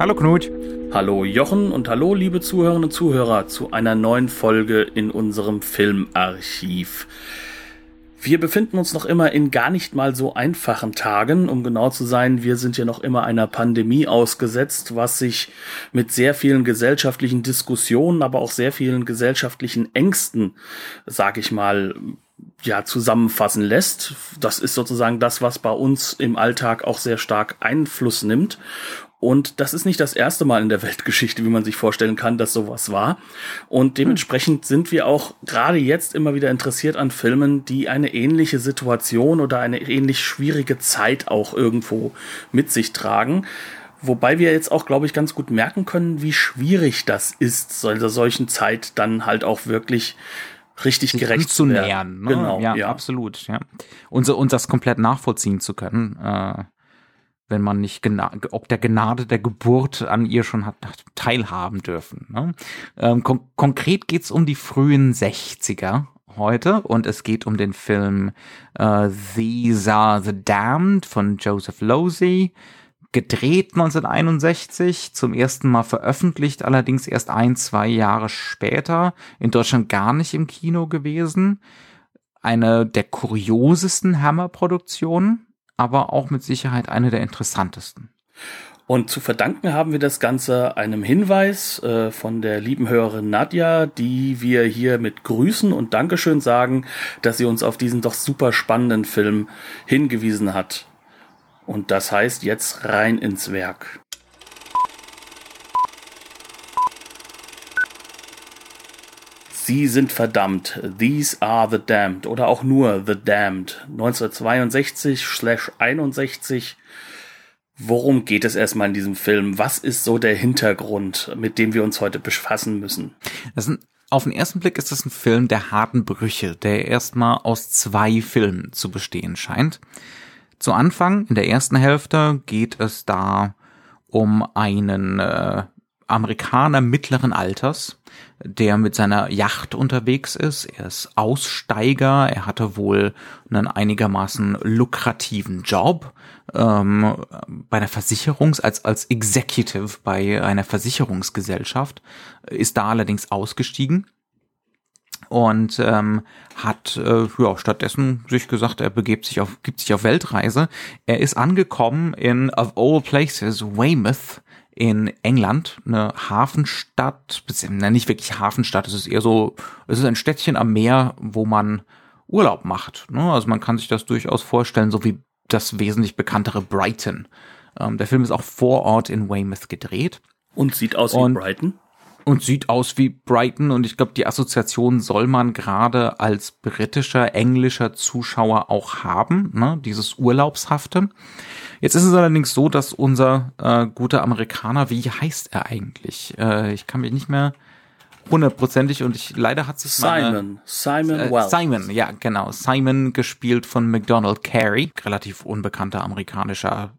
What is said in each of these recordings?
Hallo Knut. Hallo Jochen und hallo liebe Zuhörerinnen und Zuhörer zu einer neuen Folge in unserem Filmarchiv. Wir befinden uns noch immer in gar nicht mal so einfachen Tagen. Um genau zu sein, wir sind ja noch immer einer Pandemie ausgesetzt, was sich mit sehr vielen gesellschaftlichen Diskussionen, aber auch sehr vielen gesellschaftlichen Ängsten, sag ich mal, ja, zusammenfassen lässt. Das ist sozusagen das, was bei uns im Alltag auch sehr stark Einfluss nimmt. Und das ist nicht das erste Mal in der Weltgeschichte, wie man sich vorstellen kann, dass sowas war. Und dementsprechend sind wir auch gerade jetzt immer wieder interessiert an Filmen, die eine ähnliche Situation oder eine ähnlich schwierige Zeit auch irgendwo mit sich tragen. Wobei wir jetzt auch, glaube ich, ganz gut merken können, wie schwierig das ist, so solchen Zeit dann halt auch wirklich richtig Sich gerecht zu nähern. Ne? Genau, ja, ja. absolut. Ja. Und, so, und das komplett nachvollziehen zu können, äh, wenn man nicht gena ob der Gnade der Geburt an ihr schon hat, teilhaben dürfen. Ne? Ähm, kon konkret geht's um die frühen 60er heute und es geht um den Film äh, These Are the Damned von Joseph Losey gedreht 1961, zum ersten Mal veröffentlicht, allerdings erst ein, zwei Jahre später, in Deutschland gar nicht im Kino gewesen. Eine der kuriosesten Hammer-Produktionen, aber auch mit Sicherheit eine der interessantesten. Und zu verdanken haben wir das Ganze einem Hinweis äh, von der lieben Hörerin Nadja, die wir hier mit Grüßen und Dankeschön sagen, dass sie uns auf diesen doch super spannenden Film hingewiesen hat. Und das heißt jetzt rein ins Werk. Sie sind verdammt. These are the damned. Oder auch nur The Damned. 1962/61. Worum geht es erstmal in diesem Film? Was ist so der Hintergrund, mit dem wir uns heute befassen müssen? Auf den ersten Blick ist das ein Film der harten Brüche, der erstmal aus zwei Filmen zu bestehen scheint. Zu Anfang, in der ersten Hälfte, geht es da um einen äh, Amerikaner mittleren Alters, der mit seiner Yacht unterwegs ist. Er ist Aussteiger, er hatte wohl einen einigermaßen lukrativen Job ähm, bei einer Versicherungs als als Executive bei einer Versicherungsgesellschaft, ist da allerdings ausgestiegen und ähm, hat äh, ja stattdessen sich gesagt, er begibt sich auf gibt sich auf Weltreise. Er ist angekommen in of all places Weymouth in England, eine Hafenstadt, beziehungsweise nicht wirklich Hafenstadt, es ist eher so, es ist ein Städtchen am Meer, wo man Urlaub macht. Ne? Also man kann sich das durchaus vorstellen, so wie das wesentlich bekanntere Brighton. Ähm, der Film ist auch vor Ort in Weymouth gedreht. Und sieht aus wie Und- Brighton. Und sieht aus wie Brighton und ich glaube, die Assoziation soll man gerade als britischer, englischer Zuschauer auch haben, ne? dieses Urlaubshafte. Jetzt ist es allerdings so, dass unser äh, guter Amerikaner, wie heißt er eigentlich? Äh, ich kann mich nicht mehr hundertprozentig und ich leider hat sich meine- Simon. Simon äh, Wells. Simon, ja, genau. Simon gespielt von McDonald Carey, relativ unbekannter amerikanischer,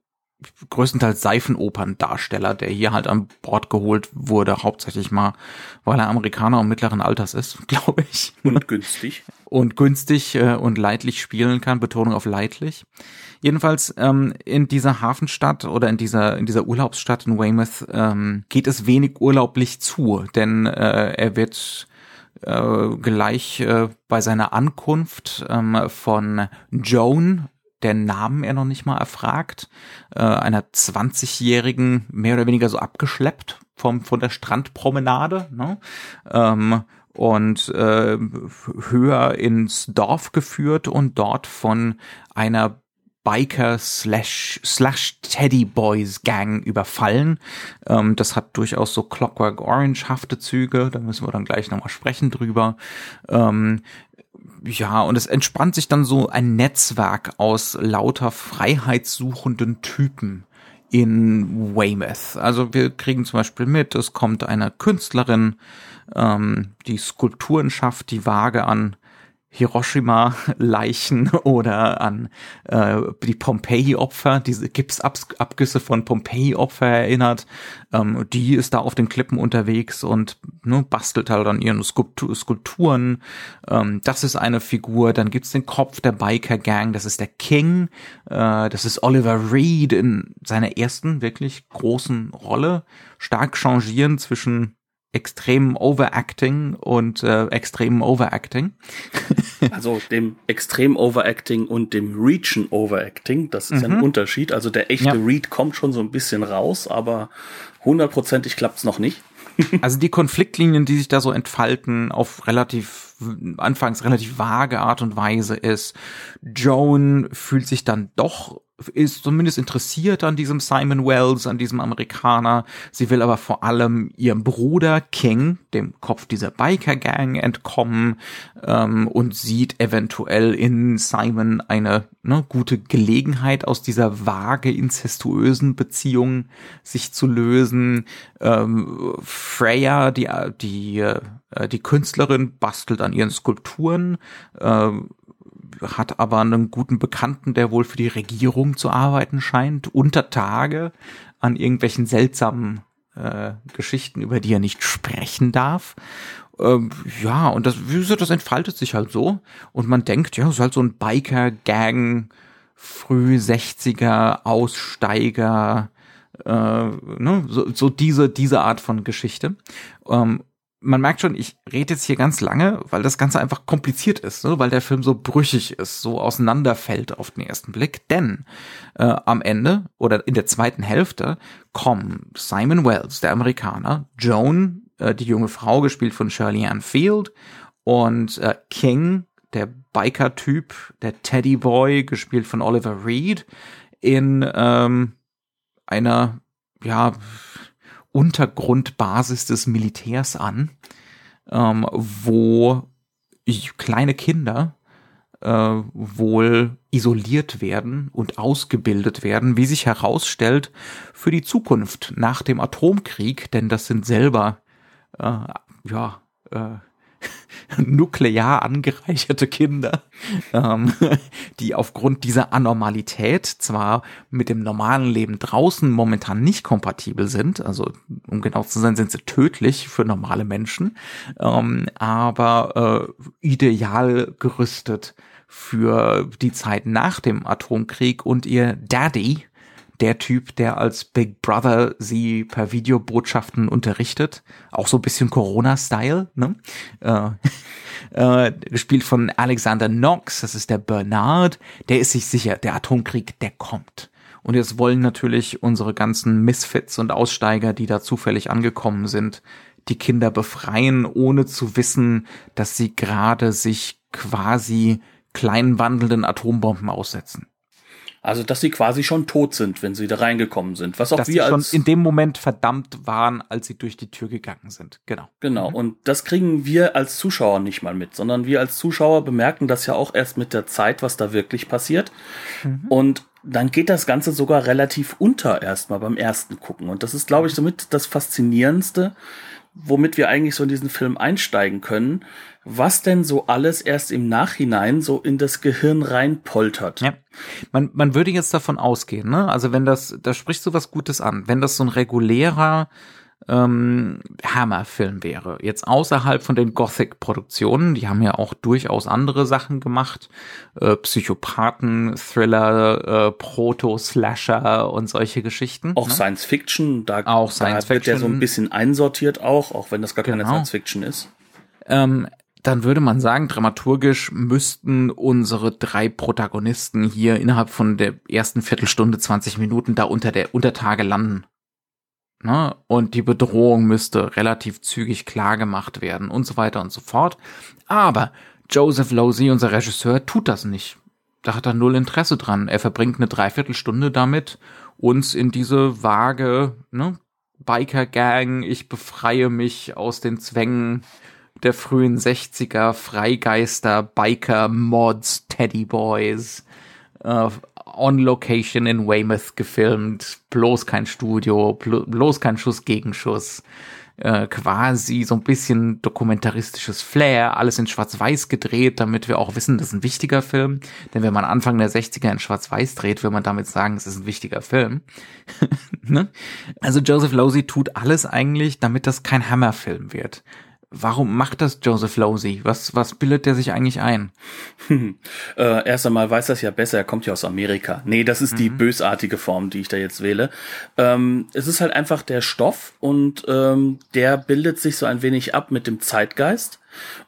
größtenteils Seifenoperndarsteller, der hier halt an Bord geholt wurde, hauptsächlich mal, weil er Amerikaner und mittleren Alters ist, glaube ich. Und günstig. Und günstig äh, und leidlich spielen kann, Betonung auf leidlich. Jedenfalls ähm, in dieser Hafenstadt oder in dieser in dieser Urlaubsstadt in Weymouth ähm, geht es wenig urlaublich zu, denn äh, er wird äh, gleich äh, bei seiner Ankunft ähm, von Joan, der Namen er noch nicht mal erfragt, äh, einer 20-jährigen mehr oder weniger so abgeschleppt vom von der Strandpromenade, ne? ähm, und äh, höher ins Dorf geführt und dort von einer Biker slash slash Teddy Boys Gang überfallen. Ähm, das hat durchaus so Clockwork Orange hafte Züge. Da müssen wir dann gleich nochmal sprechen drüber. Ähm, ja, und es entspannt sich dann so ein Netzwerk aus lauter freiheitssuchenden Typen in Weymouth. Also wir kriegen zum Beispiel mit, es kommt eine Künstlerin, ähm, die Skulpturen schafft, die vage an Hiroshima-Leichen oder an äh, die Pompeji-Opfer, diese Gipsabgüsse von Pompeji-Opfer erinnert. Ähm, die ist da auf den Klippen unterwegs und ne, bastelt halt an ihren Skulptu Skulpturen. Ähm, das ist eine Figur. Dann gibt's den Kopf der Biker-Gang, das ist der King. Äh, das ist Oliver Reed in seiner ersten wirklich großen Rolle. Stark changieren zwischen extremen Overacting und äh, extremen Overacting. also dem extrem Overacting und dem Reachen Overacting, das ist mhm. ein Unterschied. Also der echte ja. Read kommt schon so ein bisschen raus, aber hundertprozentig klappt's noch nicht. also die Konfliktlinien, die sich da so entfalten, auf relativ, anfangs relativ vage Art und Weise ist, Joan fühlt sich dann doch ist zumindest interessiert an diesem Simon Wells, an diesem Amerikaner. Sie will aber vor allem ihrem Bruder King, dem Kopf dieser Biker-Gang, entkommen ähm, und sieht eventuell in Simon eine ne, gute Gelegenheit, aus dieser vage inzestuösen Beziehung sich zu lösen. Ähm, Freya, die, die, äh, die Künstlerin, bastelt an ihren Skulpturen. Äh, hat aber einen guten Bekannten, der wohl für die Regierung zu arbeiten scheint, unter Tage an irgendwelchen seltsamen äh, Geschichten, über die er nicht sprechen darf. Ähm, ja, und das, wie gesagt, das entfaltet sich halt so. Und man denkt, ja, es ist halt so ein Biker-Gang, früh 60er, Aussteiger, äh, ne, so, so diese, diese Art von Geschichte. Ähm, man merkt schon, ich rede jetzt hier ganz lange, weil das Ganze einfach kompliziert ist, ne? weil der Film so brüchig ist, so auseinanderfällt auf den ersten Blick. Denn äh, am Ende oder in der zweiten Hälfte kommen Simon Wells, der Amerikaner, Joan, äh, die junge Frau, gespielt von Shirley Ann Field, und äh, King, der Biker-Typ, der Teddy Boy, gespielt von Oliver Reed, in ähm, einer ja Untergrundbasis des Militärs an, ähm, wo kleine Kinder äh, wohl isoliert werden und ausgebildet werden, wie sich herausstellt, für die Zukunft nach dem Atomkrieg, denn das sind selber äh, ja äh, nuklear angereicherte Kinder, ähm, die aufgrund dieser Anormalität zwar mit dem normalen Leben draußen momentan nicht kompatibel sind, also um genau zu sein, sind sie tödlich für normale Menschen, ähm, aber äh, ideal gerüstet für die Zeit nach dem Atomkrieg und ihr Daddy, der Typ, der als Big Brother sie per Videobotschaften unterrichtet. Auch so ein bisschen Corona-Style, ne? Äh, äh, gespielt von Alexander Knox, das ist der Bernard. Der ist sich sicher, der Atomkrieg, der kommt. Und jetzt wollen natürlich unsere ganzen Misfits und Aussteiger, die da zufällig angekommen sind, die Kinder befreien, ohne zu wissen, dass sie gerade sich quasi kleinen wandelnden Atombomben aussetzen. Also, dass sie quasi schon tot sind, wenn sie da reingekommen sind. Was auch dass wir als in dem Moment verdammt waren, als sie durch die Tür gegangen sind. Genau. Genau. Mhm. Und das kriegen wir als Zuschauer nicht mal mit, sondern wir als Zuschauer bemerken das ja auch erst mit der Zeit, was da wirklich passiert. Mhm. Und dann geht das Ganze sogar relativ unter erstmal beim ersten Gucken. Und das ist, glaube ich, somit das Faszinierendste, womit wir eigentlich so in diesen Film einsteigen können, was denn so alles erst im Nachhinein so in das Gehirn reinpoltert. Ja. Man, man würde jetzt davon ausgehen, ne? Also wenn das, da sprichst du was Gutes an, wenn das so ein regulärer ähm, Hammer-Film wäre. Jetzt außerhalb von den Gothic-Produktionen, die haben ja auch durchaus andere Sachen gemacht. Äh, Psychopathen, Thriller, äh, Proto-Slasher und solche Geschichten. Auch ne? Science Fiction, da, auch Science da wird Fiction. ja so ein bisschen einsortiert auch, auch wenn das gar genau. keine Science Fiction ist. Ähm, dann würde man sagen, dramaturgisch müssten unsere drei Protagonisten hier innerhalb von der ersten Viertelstunde, 20 Minuten da unter der Untertage landen. Ne? Und die Bedrohung müsste relativ zügig klar gemacht werden und so weiter und so fort. Aber Joseph Losey, unser Regisseur, tut das nicht. Da hat er null Interesse dran. Er verbringt eine Dreiviertelstunde damit, uns in diese vage ne, Biker-Gang, ich befreie mich aus den Zwängen der frühen 60er Freigeister, Biker, Mods, Teddy Boys äh, on Location in Weymouth gefilmt, bloß kein Studio, bloß kein Schuss gegen Schuss äh, quasi so ein bisschen dokumentaristisches Flair, alles in Schwarz-Weiß gedreht, damit wir auch wissen, das ist ein wichtiger Film. Denn wenn man Anfang der 60er in Schwarz-Weiß dreht, will man damit sagen, es ist ein wichtiger Film. ne? Also Joseph Losey tut alles eigentlich, damit das kein Hammerfilm wird. Warum macht das Joseph Losey? Was, was bildet der sich eigentlich ein? äh, erst einmal weiß das ja besser, er kommt ja aus Amerika. Nee, das ist mhm. die bösartige Form, die ich da jetzt wähle. Ähm, es ist halt einfach der Stoff und ähm, der bildet sich so ein wenig ab mit dem Zeitgeist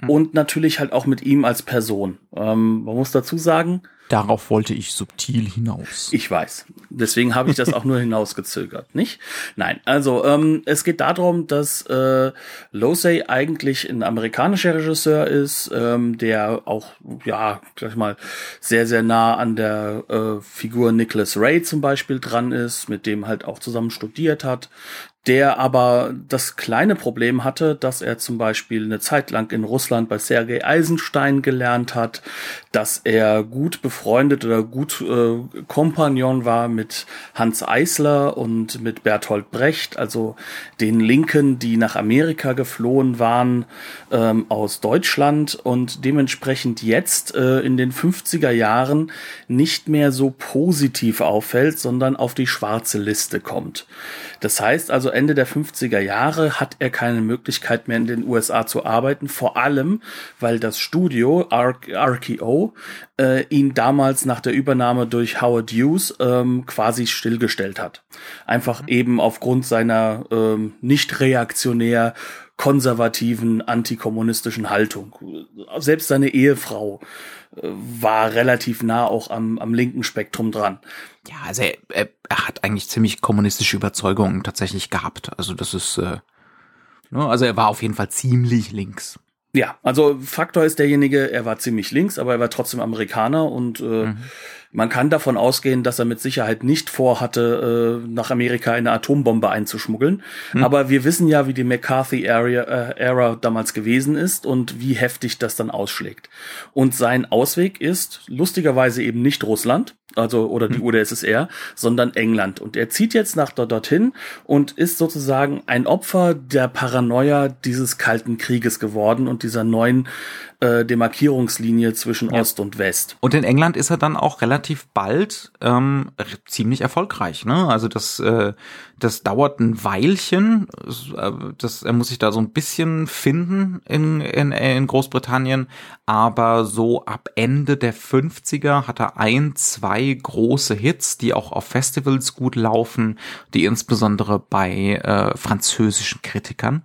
mhm. und natürlich halt auch mit ihm als Person. Ähm, man muss dazu sagen, Darauf wollte ich subtil hinaus. Ich weiß. Deswegen habe ich das auch nur hinausgezögert, nicht? Nein, also ähm, es geht darum, dass äh, Losey eigentlich ein amerikanischer Regisseur ist, ähm, der auch, ja, gleich mal, sehr, sehr nah an der äh, Figur Nicholas Ray zum Beispiel dran ist, mit dem halt auch zusammen studiert hat, der aber das kleine Problem hatte, dass er zum Beispiel eine Zeit lang in Russland bei Sergei Eisenstein gelernt hat, dass er gut befreundet oder gut äh, Kompagnon war mit Hans Eisler und mit Bertolt Brecht, also den Linken, die nach Amerika geflohen waren ähm, aus Deutschland und dementsprechend jetzt äh, in den 50er Jahren nicht mehr so positiv auffällt, sondern auf die schwarze Liste kommt. Das heißt also, Ende der 50er Jahre hat er keine Möglichkeit mehr in den USA zu arbeiten, vor allem, weil das Studio RKO äh, ihn damals nach der Übernahme durch Howard Hughes ähm, quasi stillgestellt hat. Einfach mhm. eben aufgrund seiner ähm, nicht reaktionär konservativen, antikommunistischen Haltung. Selbst seine Ehefrau war relativ nah auch am, am linken Spektrum dran. Ja, also er, er, er hat eigentlich ziemlich kommunistische Überzeugungen tatsächlich gehabt. Also das ist, äh, ne, also er war auf jeden Fall ziemlich links. Ja, also Faktor ist derjenige, er war ziemlich links, aber er war trotzdem Amerikaner und äh, mhm. Man kann davon ausgehen, dass er mit Sicherheit nicht vorhatte, äh, nach Amerika eine Atombombe einzuschmuggeln. Hm. Aber wir wissen ja, wie die McCarthy-Ära äh, damals gewesen ist und wie heftig das dann ausschlägt. Und sein Ausweg ist lustigerweise eben nicht Russland, also oder die hm. UdSSR, sondern England. Und er zieht jetzt nach dort dorthin und ist sozusagen ein Opfer der Paranoia dieses Kalten Krieges geworden und dieser neuen äh, Demarkierungslinie zwischen ja. Ost und West. Und in England ist er dann auch relativ bald ähm, ziemlich erfolgreich. Ne? Also das, äh, das dauert ein Weilchen. Äh, das, er muss sich da so ein bisschen finden in, in, in Großbritannien. Aber so ab Ende der 50er hat er ein, zwei große Hits, die auch auf Festivals gut laufen, die insbesondere bei äh, französischen Kritikern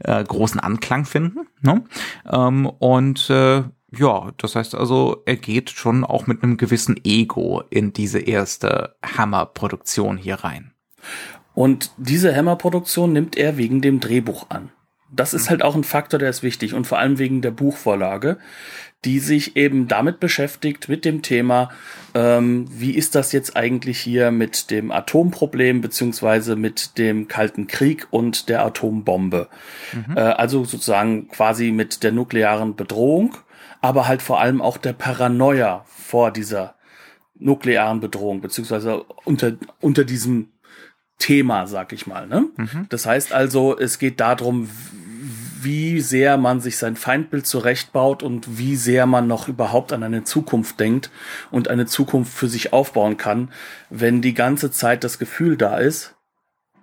äh, großen Anklang finden. Ne? Ähm, und äh, ja, das heißt also, er geht schon auch mit einem gewissen Ego in diese erste Hammer-Produktion hier rein. Und diese Hammer-Produktion nimmt er wegen dem Drehbuch an. Das ist mhm. halt auch ein Faktor, der ist wichtig und vor allem wegen der Buchvorlage die sich eben damit beschäftigt, mit dem Thema, ähm, wie ist das jetzt eigentlich hier mit dem Atomproblem beziehungsweise mit dem Kalten Krieg und der Atombombe. Mhm. Äh, also sozusagen quasi mit der nuklearen Bedrohung, aber halt vor allem auch der Paranoia vor dieser nuklearen Bedrohung, beziehungsweise unter, unter diesem Thema, sag ich mal. Ne? Mhm. Das heißt also, es geht darum, wie sehr man sich sein Feindbild zurechtbaut und wie sehr man noch überhaupt an eine Zukunft denkt und eine Zukunft für sich aufbauen kann, wenn die ganze Zeit das Gefühl da ist,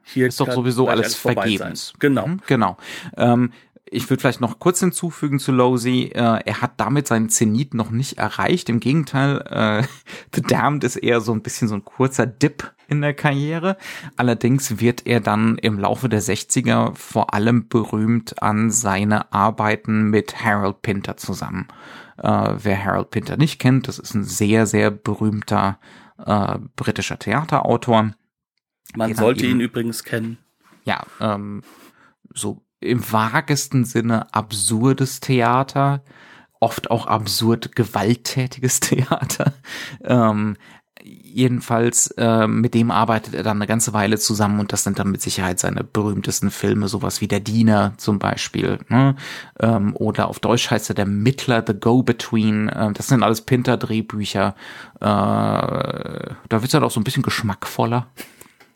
hier ist doch sowieso alles vergebens. Genau. Mhm, genau. Ähm, ich würde vielleicht noch kurz hinzufügen zu Losey, äh, er hat damit seinen Zenit noch nicht erreicht. Im Gegenteil, äh, The Damned ist eher so ein bisschen so ein kurzer Dip in der Karriere. Allerdings wird er dann im Laufe der 60er vor allem berühmt an seine Arbeiten mit Harold Pinter zusammen. Äh, wer Harold Pinter nicht kennt, das ist ein sehr, sehr berühmter äh, britischer Theaterautor. Man sollte ihn übrigens kennen. Ja, ähm, so im vagesten Sinne absurdes Theater, oft auch absurd gewalttätiges Theater. Ähm, jedenfalls äh, mit dem arbeitet er dann eine ganze Weile zusammen und das sind dann mit Sicherheit seine berühmtesten Filme, sowas wie Der Diener zum Beispiel. Ne? Ähm, oder auf Deutsch heißt er Der Mittler, The Go-Between. Äh, das sind alles Pinter-Drehbücher. Äh, da wird's dann auch so ein bisschen geschmackvoller.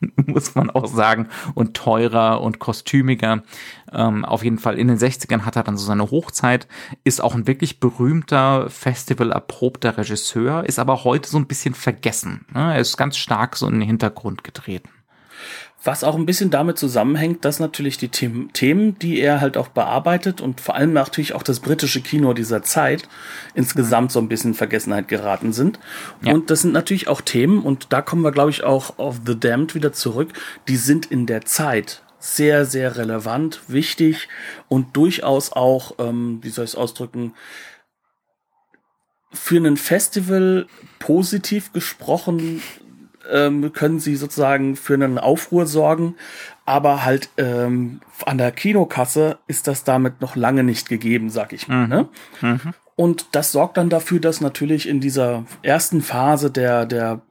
muss man auch sagen, und teurer und kostümiger. Ähm, auf jeden Fall in den 60ern hat er dann so seine Hochzeit, ist auch ein wirklich berühmter, festival-erprobter Regisseur, ist aber heute so ein bisschen vergessen. Ne? Er ist ganz stark so in den Hintergrund getreten. Was auch ein bisschen damit zusammenhängt, dass natürlich die Themen, die er halt auch bearbeitet und vor allem natürlich auch das britische Kino dieser Zeit insgesamt so ein bisschen in Vergessenheit geraten sind. Ja. Und das sind natürlich auch Themen, und da kommen wir, glaube ich, auch auf The Damned wieder zurück, die sind in der Zeit sehr, sehr relevant, wichtig und durchaus auch, ähm, wie soll ich es ausdrücken, für ein Festival positiv gesprochen ähm, können sie sozusagen für einen Aufruhr sorgen, aber halt ähm, an der Kinokasse ist das damit noch lange nicht gegeben, sag ich mal. Mhm. Ne? Mhm. Und das sorgt dann dafür, dass natürlich in dieser ersten Phase der, der,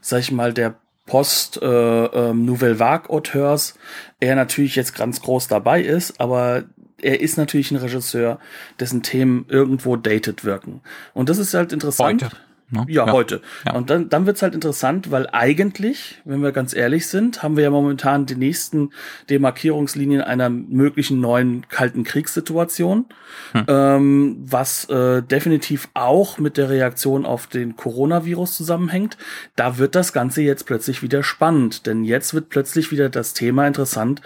sag ich mal, der Post äh, äh, Nouvelle Vague Auteurs er natürlich jetzt ganz groß dabei ist, aber er ist natürlich ein Regisseur, dessen Themen irgendwo dated wirken. Und das ist halt interessant. Heute. Ne? Ja, ja, heute. Ja. Und dann, dann wird's halt interessant, weil eigentlich, wenn wir ganz ehrlich sind, haben wir ja momentan die nächsten Demarkierungslinien einer möglichen neuen kalten Kriegssituation, hm. ähm, was äh, definitiv auch mit der Reaktion auf den Coronavirus zusammenhängt. Da wird das Ganze jetzt plötzlich wieder spannend, denn jetzt wird plötzlich wieder das Thema interessant,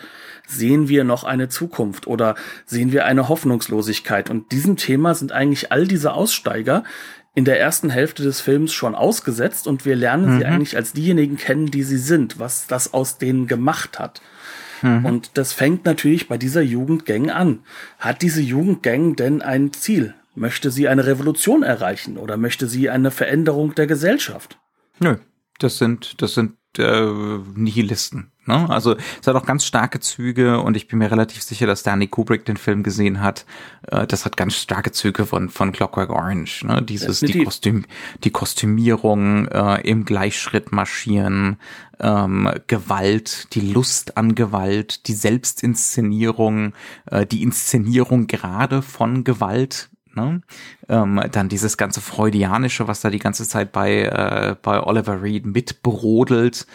sehen wir noch eine Zukunft oder sehen wir eine Hoffnungslosigkeit? Und diesem Thema sind eigentlich all diese Aussteiger in der ersten Hälfte des Films schon ausgesetzt und wir lernen mhm. sie eigentlich als diejenigen kennen, die sie sind, was das aus denen gemacht hat. Mhm. Und das fängt natürlich bei dieser Jugendgang an. Hat diese Jugendgang denn ein Ziel? Möchte sie eine Revolution erreichen oder möchte sie eine Veränderung der Gesellschaft? Nö, das sind, das sind äh, Nihilisten. Ne? Also es hat auch ganz starke Züge und ich bin mir relativ sicher, dass Stanley Kubrick den Film gesehen hat. Äh, das hat ganz starke Züge von von Clockwork Orange. Ne? Dieses die Kostüm die Kostümierung äh, im Gleichschritt marschieren, ähm, Gewalt, die Lust an Gewalt, die Selbstinszenierung, äh, die Inszenierung gerade von Gewalt Ne? Ähm, dann dieses ganze Freudianische, was da die ganze Zeit bei, äh, bei Oliver Reed mitbrodelt.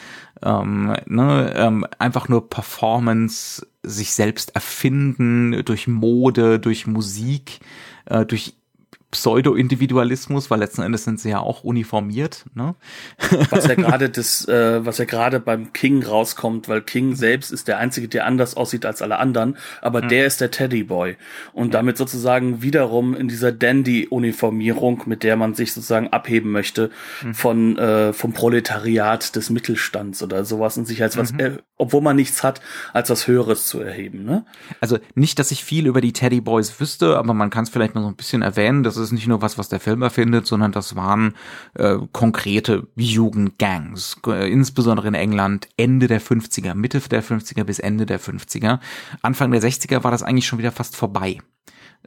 Ähm, ne? ähm, einfach nur Performance, sich selbst erfinden durch Mode, durch Musik, äh, durch Pseudo-Individualismus, weil letzten Endes sind sie ja auch uniformiert. Ne? Was ja gerade das, äh, was ja gerade beim King rauskommt, weil King selbst ist der einzige, der anders aussieht als alle anderen, aber mhm. der ist der Teddyboy und mhm. damit sozusagen wiederum in dieser Dandy-Uniformierung, mit der man sich sozusagen abheben möchte mhm. von äh, vom Proletariat des Mittelstands oder sowas und sich als was, äh, obwohl man nichts hat, als was Höheres zu erheben. Ne? Also nicht, dass ich viel über die Teddyboys wüsste, aber man kann es vielleicht mal so ein bisschen erwähnen. Das ist nicht nur was, was der Film erfindet, sondern das waren äh, konkrete Jugendgangs, äh, insbesondere in England Ende der 50er, Mitte der 50er bis Ende der 50er. Anfang der 60er war das eigentlich schon wieder fast vorbei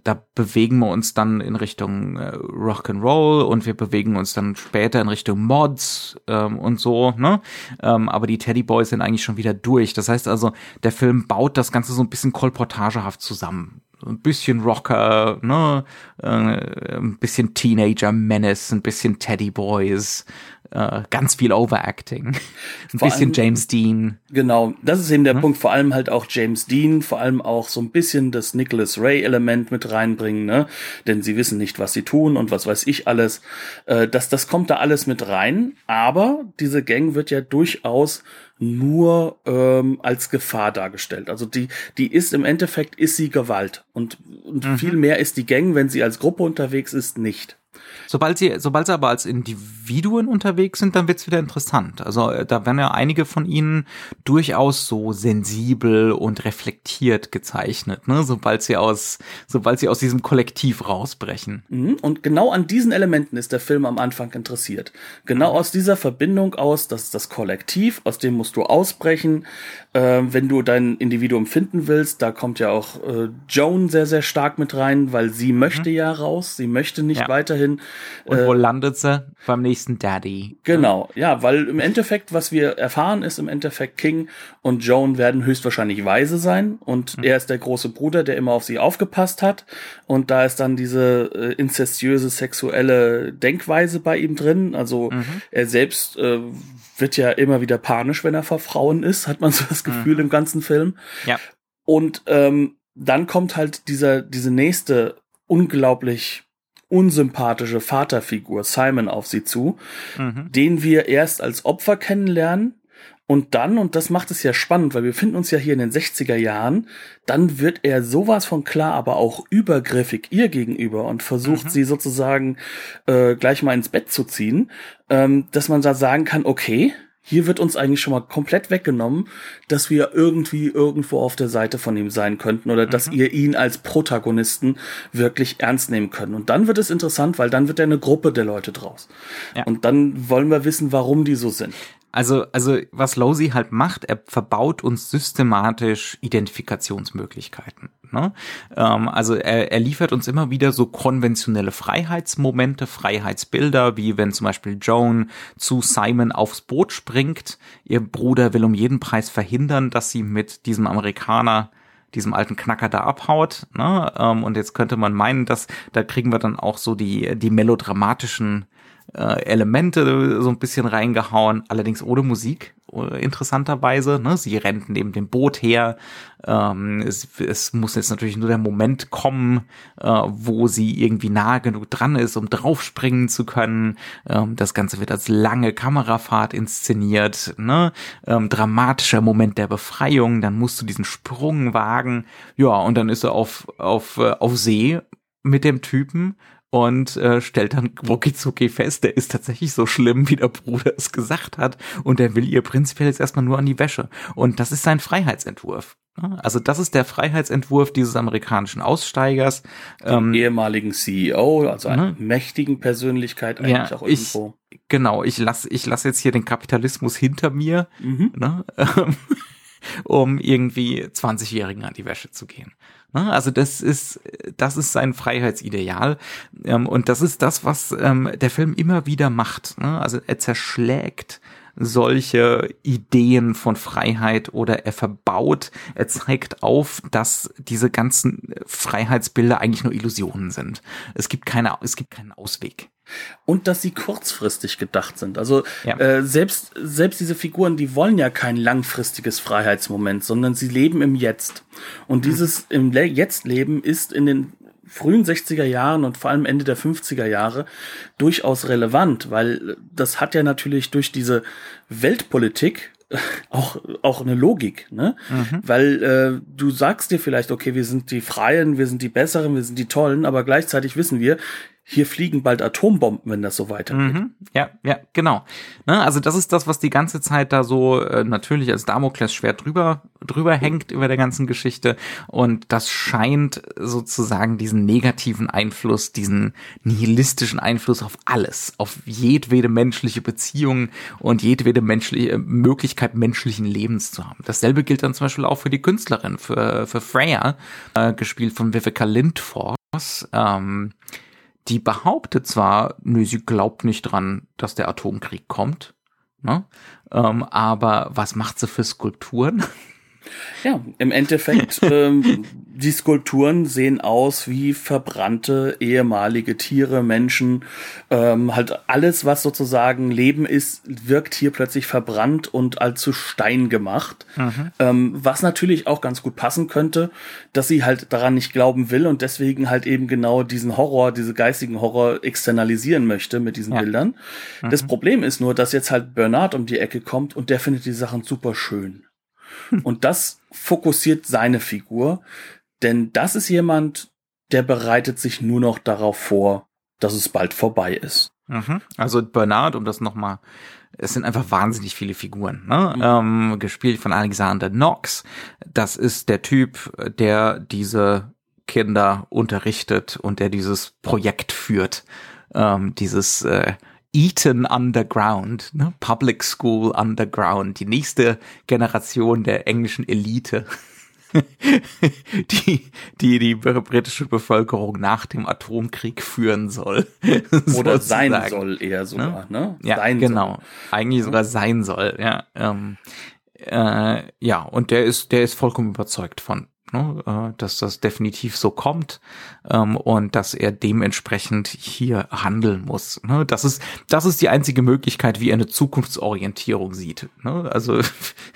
da bewegen wir uns dann in Richtung äh, Rock and Roll und wir bewegen uns dann später in Richtung Mods ähm, und so, ne? Ähm, aber die Teddy Boys sind eigentlich schon wieder durch. Das heißt also, der Film baut das Ganze so ein bisschen kolportagehaft zusammen ein bisschen Rocker, ne, äh, ein bisschen Teenager Menace, ein bisschen Teddy Boys, äh, ganz viel Overacting, ein vor bisschen allem, James Dean. Genau, das ist eben der hm? Punkt. Vor allem halt auch James Dean, vor allem auch so ein bisschen das Nicholas Ray Element mit reinbringen, ne, denn sie wissen nicht, was sie tun und was weiß ich alles. Äh, das, das kommt da alles mit rein. Aber diese Gang wird ja durchaus nur ähm, als Gefahr dargestellt. Also die, die ist im Endeffekt ist sie Gewalt und, und mhm. viel mehr ist die Gang, wenn sie als Gruppe unterwegs ist, nicht. Sobald sie, sobald sie aber als Individuen unterwegs sind, dann wird's wieder interessant. Also äh, da werden ja einige von ihnen durchaus so sensibel und reflektiert gezeichnet, ne? Sobald sie aus, sobald sie aus diesem Kollektiv rausbrechen. Mhm. Und genau an diesen Elementen ist der Film am Anfang interessiert. Genau aus dieser Verbindung aus, dass das Kollektiv, aus dem musst du ausbrechen, äh, wenn du dein Individuum finden willst. Da kommt ja auch äh, Joan sehr, sehr stark mit rein, weil sie möchte mhm. ja raus, sie möchte nicht ja. weiterhin hin. Und wo äh, landet sie? Beim nächsten Daddy. Genau, ja, weil im Endeffekt, was wir erfahren, ist im Endeffekt King und Joan werden höchstwahrscheinlich weise sein und mhm. er ist der große Bruder, der immer auf sie aufgepasst hat und da ist dann diese äh, inzestiöse sexuelle Denkweise bei ihm drin. Also mhm. er selbst äh, wird ja immer wieder panisch, wenn er vor Frauen ist, hat man so das Gefühl mhm. im ganzen Film. Ja. Und ähm, dann kommt halt dieser, diese nächste unglaublich unsympathische Vaterfigur Simon auf sie zu, mhm. den wir erst als Opfer kennenlernen, und dann, und das macht es ja spannend, weil wir finden uns ja hier in den 60er Jahren, dann wird er sowas von klar, aber auch übergriffig ihr gegenüber und versucht mhm. sie sozusagen äh, gleich mal ins Bett zu ziehen, ähm, dass man da sagen kann, okay, hier wird uns eigentlich schon mal komplett weggenommen, dass wir irgendwie irgendwo auf der Seite von ihm sein könnten oder mhm. dass ihr ihn als Protagonisten wirklich ernst nehmen können. Und dann wird es interessant, weil dann wird er eine Gruppe der Leute draus. Ja. Und dann wollen wir wissen, warum die so sind. Also, also was Losey halt macht, er verbaut uns systematisch Identifikationsmöglichkeiten. Ne? Ähm, also er, er liefert uns immer wieder so konventionelle Freiheitsmomente, Freiheitsbilder, wie wenn zum Beispiel Joan zu Simon aufs Boot springt. Ihr Bruder will um jeden Preis verhindern, dass sie mit diesem Amerikaner diesem alten Knacker da abhaut. Ne? Ähm, und jetzt könnte man meinen, dass da kriegen wir dann auch so die, die melodramatischen äh, Elemente so ein bisschen reingehauen, allerdings ohne Musik, äh, interessanterweise. Ne? Sie rennt neben dem Boot her. Ähm, es, es muss jetzt natürlich nur der Moment kommen, äh, wo sie irgendwie nah genug dran ist, um draufspringen zu können. Ähm, das Ganze wird als lange Kamerafahrt inszeniert. Ne? Ähm, dramatischer Moment der Befreiung. Dann musst du diesen Sprung wagen. Ja, und dann ist er auf, auf, äh, auf See mit dem Typen und äh, stellt dann Wokizuki fest, der ist tatsächlich so schlimm, wie der Bruder es gesagt hat und der will ihr prinzipiell jetzt erstmal nur an die Wäsche. Und das ist sein Freiheitsentwurf. Also das ist der Freiheitsentwurf dieses amerikanischen Aussteigers. Ähm, ehemaligen CEO, also einer ne? mächtigen Persönlichkeit eigentlich ja, auch irgendwo. Ich, genau, ich lasse ich lass jetzt hier den Kapitalismus hinter mir, mhm. ne, um irgendwie 20-Jährigen an die Wäsche zu gehen. Ne? Also das ist, das ist sein Freiheitsideal. Ähm, und das ist das, was ähm, der Film immer wieder macht. Ne? Also er zerschlägt solche Ideen von Freiheit oder er verbaut, er zeigt auf, dass diese ganzen Freiheitsbilder eigentlich nur Illusionen sind. Es gibt keine, es gibt keinen Ausweg. Und dass sie kurzfristig gedacht sind. Also ja. äh, selbst, selbst diese Figuren, die wollen ja kein langfristiges Freiheitsmoment, sondern sie leben im Jetzt. Und mhm. dieses im Jetzt-Leben ist in den frühen 60er Jahren und vor allem Ende der 50er Jahre durchaus relevant, weil das hat ja natürlich durch diese Weltpolitik auch auch eine Logik, ne? Mhm. Weil äh, du sagst dir vielleicht, okay, wir sind die Freien, wir sind die Besseren, wir sind die Tollen, aber gleichzeitig wissen wir, hier fliegen bald Atombomben, wenn das so weitergeht. Mhm. Ja, ja, genau. Ne, also das ist das, was die ganze Zeit da so äh, natürlich als Damoklesschwert drüber drüber hängt über der ganzen Geschichte und das scheint sozusagen diesen negativen Einfluss, diesen nihilistischen Einfluss auf alles, auf jedwede menschliche Beziehung und jedwede menschliche Möglichkeit menschlichen Lebens zu haben. Dasselbe gilt dann zum Beispiel auch für die Künstlerin, für für Freya, äh, gespielt von Vivica Lindfors. Ähm, die behauptet zwar, nö, sie glaubt nicht dran, dass der Atomkrieg kommt, ne? Ähm, aber was macht sie für Skulpturen? Ja, im Endeffekt, ähm, die Skulpturen sehen aus wie verbrannte ehemalige Tiere, Menschen, ähm, halt alles, was sozusagen Leben ist, wirkt hier plötzlich verbrannt und allzu Stein gemacht. Mhm. Ähm, was natürlich auch ganz gut passen könnte, dass sie halt daran nicht glauben will und deswegen halt eben genau diesen Horror, diese geistigen Horror externalisieren möchte mit diesen ja. Bildern. Mhm. Das Problem ist nur, dass jetzt halt Bernard um die Ecke kommt und der findet die Sachen super schön. Und das fokussiert seine Figur, denn das ist jemand, der bereitet sich nur noch darauf vor, dass es bald vorbei ist. Mhm. Also Bernard, um das nochmal, es sind einfach wahnsinnig viele Figuren, ne? Mhm. Ähm, gespielt von Alexander Knox. Das ist der Typ, der diese Kinder unterrichtet und der dieses Projekt führt, ähm, dieses äh, Eton Underground, ne? Public School Underground, die nächste Generation der englischen Elite. die, die die britische Bevölkerung nach dem Atomkrieg führen soll. Oder sein soll eher sogar, ne? ne? Ja, sein genau. Soll. Eigentlich sogar sein soll, ja. Ähm, äh, ja, und der ist, der ist vollkommen überzeugt von, ne, äh, dass das definitiv so kommt ähm, und dass er dementsprechend hier handeln muss. Ne? Das ist, das ist die einzige Möglichkeit, wie er eine Zukunftsorientierung sieht. Ne? Also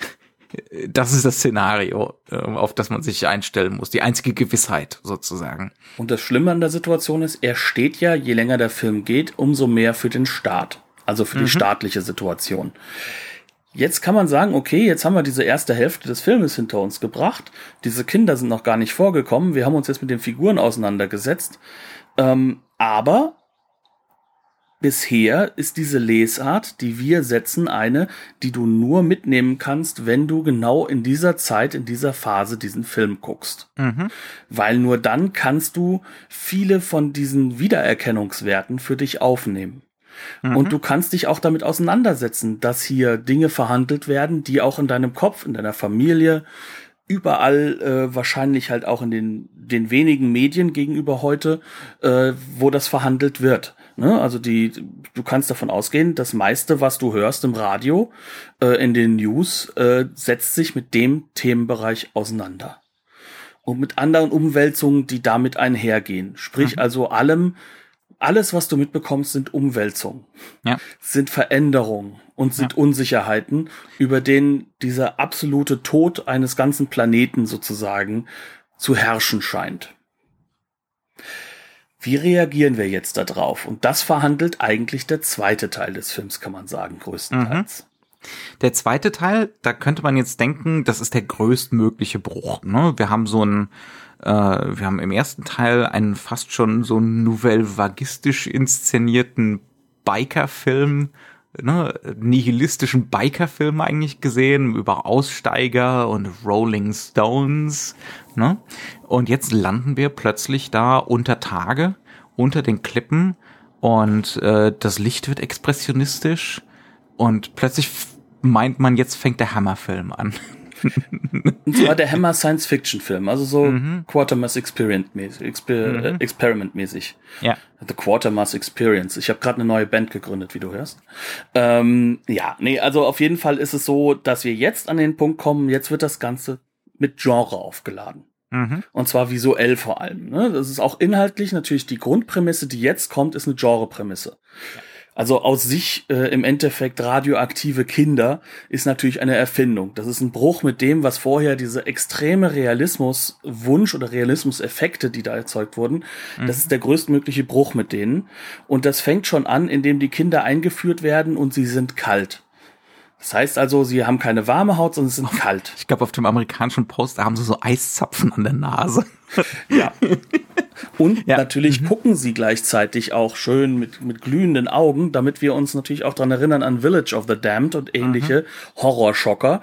das ist das Szenario, äh, auf das man sich einstellen muss. Die einzige Gewissheit sozusagen. Und das Schlimme an der Situation ist, er steht ja, je länger der Film geht, umso mehr für den Staat. Also für die mhm. staatliche Situation. Jetzt kann man sagen, okay, jetzt haben wir diese erste Hälfte des Filmes hinter uns gebracht. Diese Kinder sind noch gar nicht vorgekommen. Wir haben uns jetzt mit den Figuren auseinandergesetzt. Ähm, aber bisher ist diese Lesart, die wir setzen, eine, die du nur mitnehmen kannst, wenn du genau in dieser Zeit, in dieser Phase diesen Film guckst. Mhm. Weil nur dann kannst du viele von diesen Wiedererkennungswerten für dich aufnehmen. Mhm. Und du kannst dich auch damit auseinandersetzen, dass hier Dinge verhandelt werden, die auch in deinem Kopf, in deiner Familie, überall äh, wahrscheinlich halt auch in den, den wenigen Medien gegenüber heute, äh, wo das verhandelt wird. Ne? Also die, du kannst davon ausgehen, das meiste, was du hörst im Radio, äh, in den News, äh, setzt sich mit dem Themenbereich auseinander. Und mit anderen Umwälzungen, die damit einhergehen. Sprich mhm. also allem, alles, was du mitbekommst, sind Umwälzungen, ja. sind Veränderungen und sind ja. Unsicherheiten, über denen dieser absolute Tod eines ganzen Planeten sozusagen zu herrschen scheint. Wie reagieren wir jetzt darauf? Und das verhandelt eigentlich der zweite Teil des Films, kann man sagen, größtenteils. Mhm. Der zweite Teil, da könnte man jetzt denken, das ist der größtmögliche Bruch. Ne? Wir haben so ein äh, wir haben im ersten Teil einen fast schon so nouvelle vagistisch inszenierten Bikerfilm, ne, nihilistischen Bikerfilm eigentlich gesehen über Aussteiger und Rolling Stones. Ne? Und jetzt landen wir plötzlich da unter Tage, unter den Klippen und äh, das Licht wird expressionistisch und plötzlich meint man, jetzt fängt der Hammerfilm an. Und zwar der Hammer Science Fiction Film, also so mhm. Quatermass Experiment mäßig, Exper mhm. Äh, Experiment mäßig. Ja. The Quatermass Experience. Ich habe gerade eine neue Band gegründet, wie du hörst. Ähm, ja, nee, also auf jeden Fall ist es so, dass wir jetzt an den Punkt kommen, jetzt wird das Ganze mit Genre aufgeladen. Mhm. Und zwar visuell vor allem. Ne? Das ist auch inhaltlich natürlich die Grundprämisse, die jetzt kommt, ist eine Genreprämisse. Ja. Also aus sich äh, im Endeffekt radioaktive Kinder ist natürlich eine Erfindung. Das ist ein Bruch mit dem, was vorher diese extreme Realismuswunsch oder Realismuseffekte, die da erzeugt wurden, mhm. das ist der größtmögliche Bruch mit denen. Und das fängt schon an, indem die Kinder eingeführt werden und sie sind kalt. Das heißt also, sie haben keine warme Haut, sondern sie sind kalt. Ich glaube, auf dem amerikanischen Poster haben sie so Eiszapfen an der Nase. Ja. Und ja. natürlich mhm. gucken sie gleichzeitig auch schön mit, mit glühenden Augen, damit wir uns natürlich auch dran erinnern an Village of the Damned und ähnliche mhm. Horrorschocker,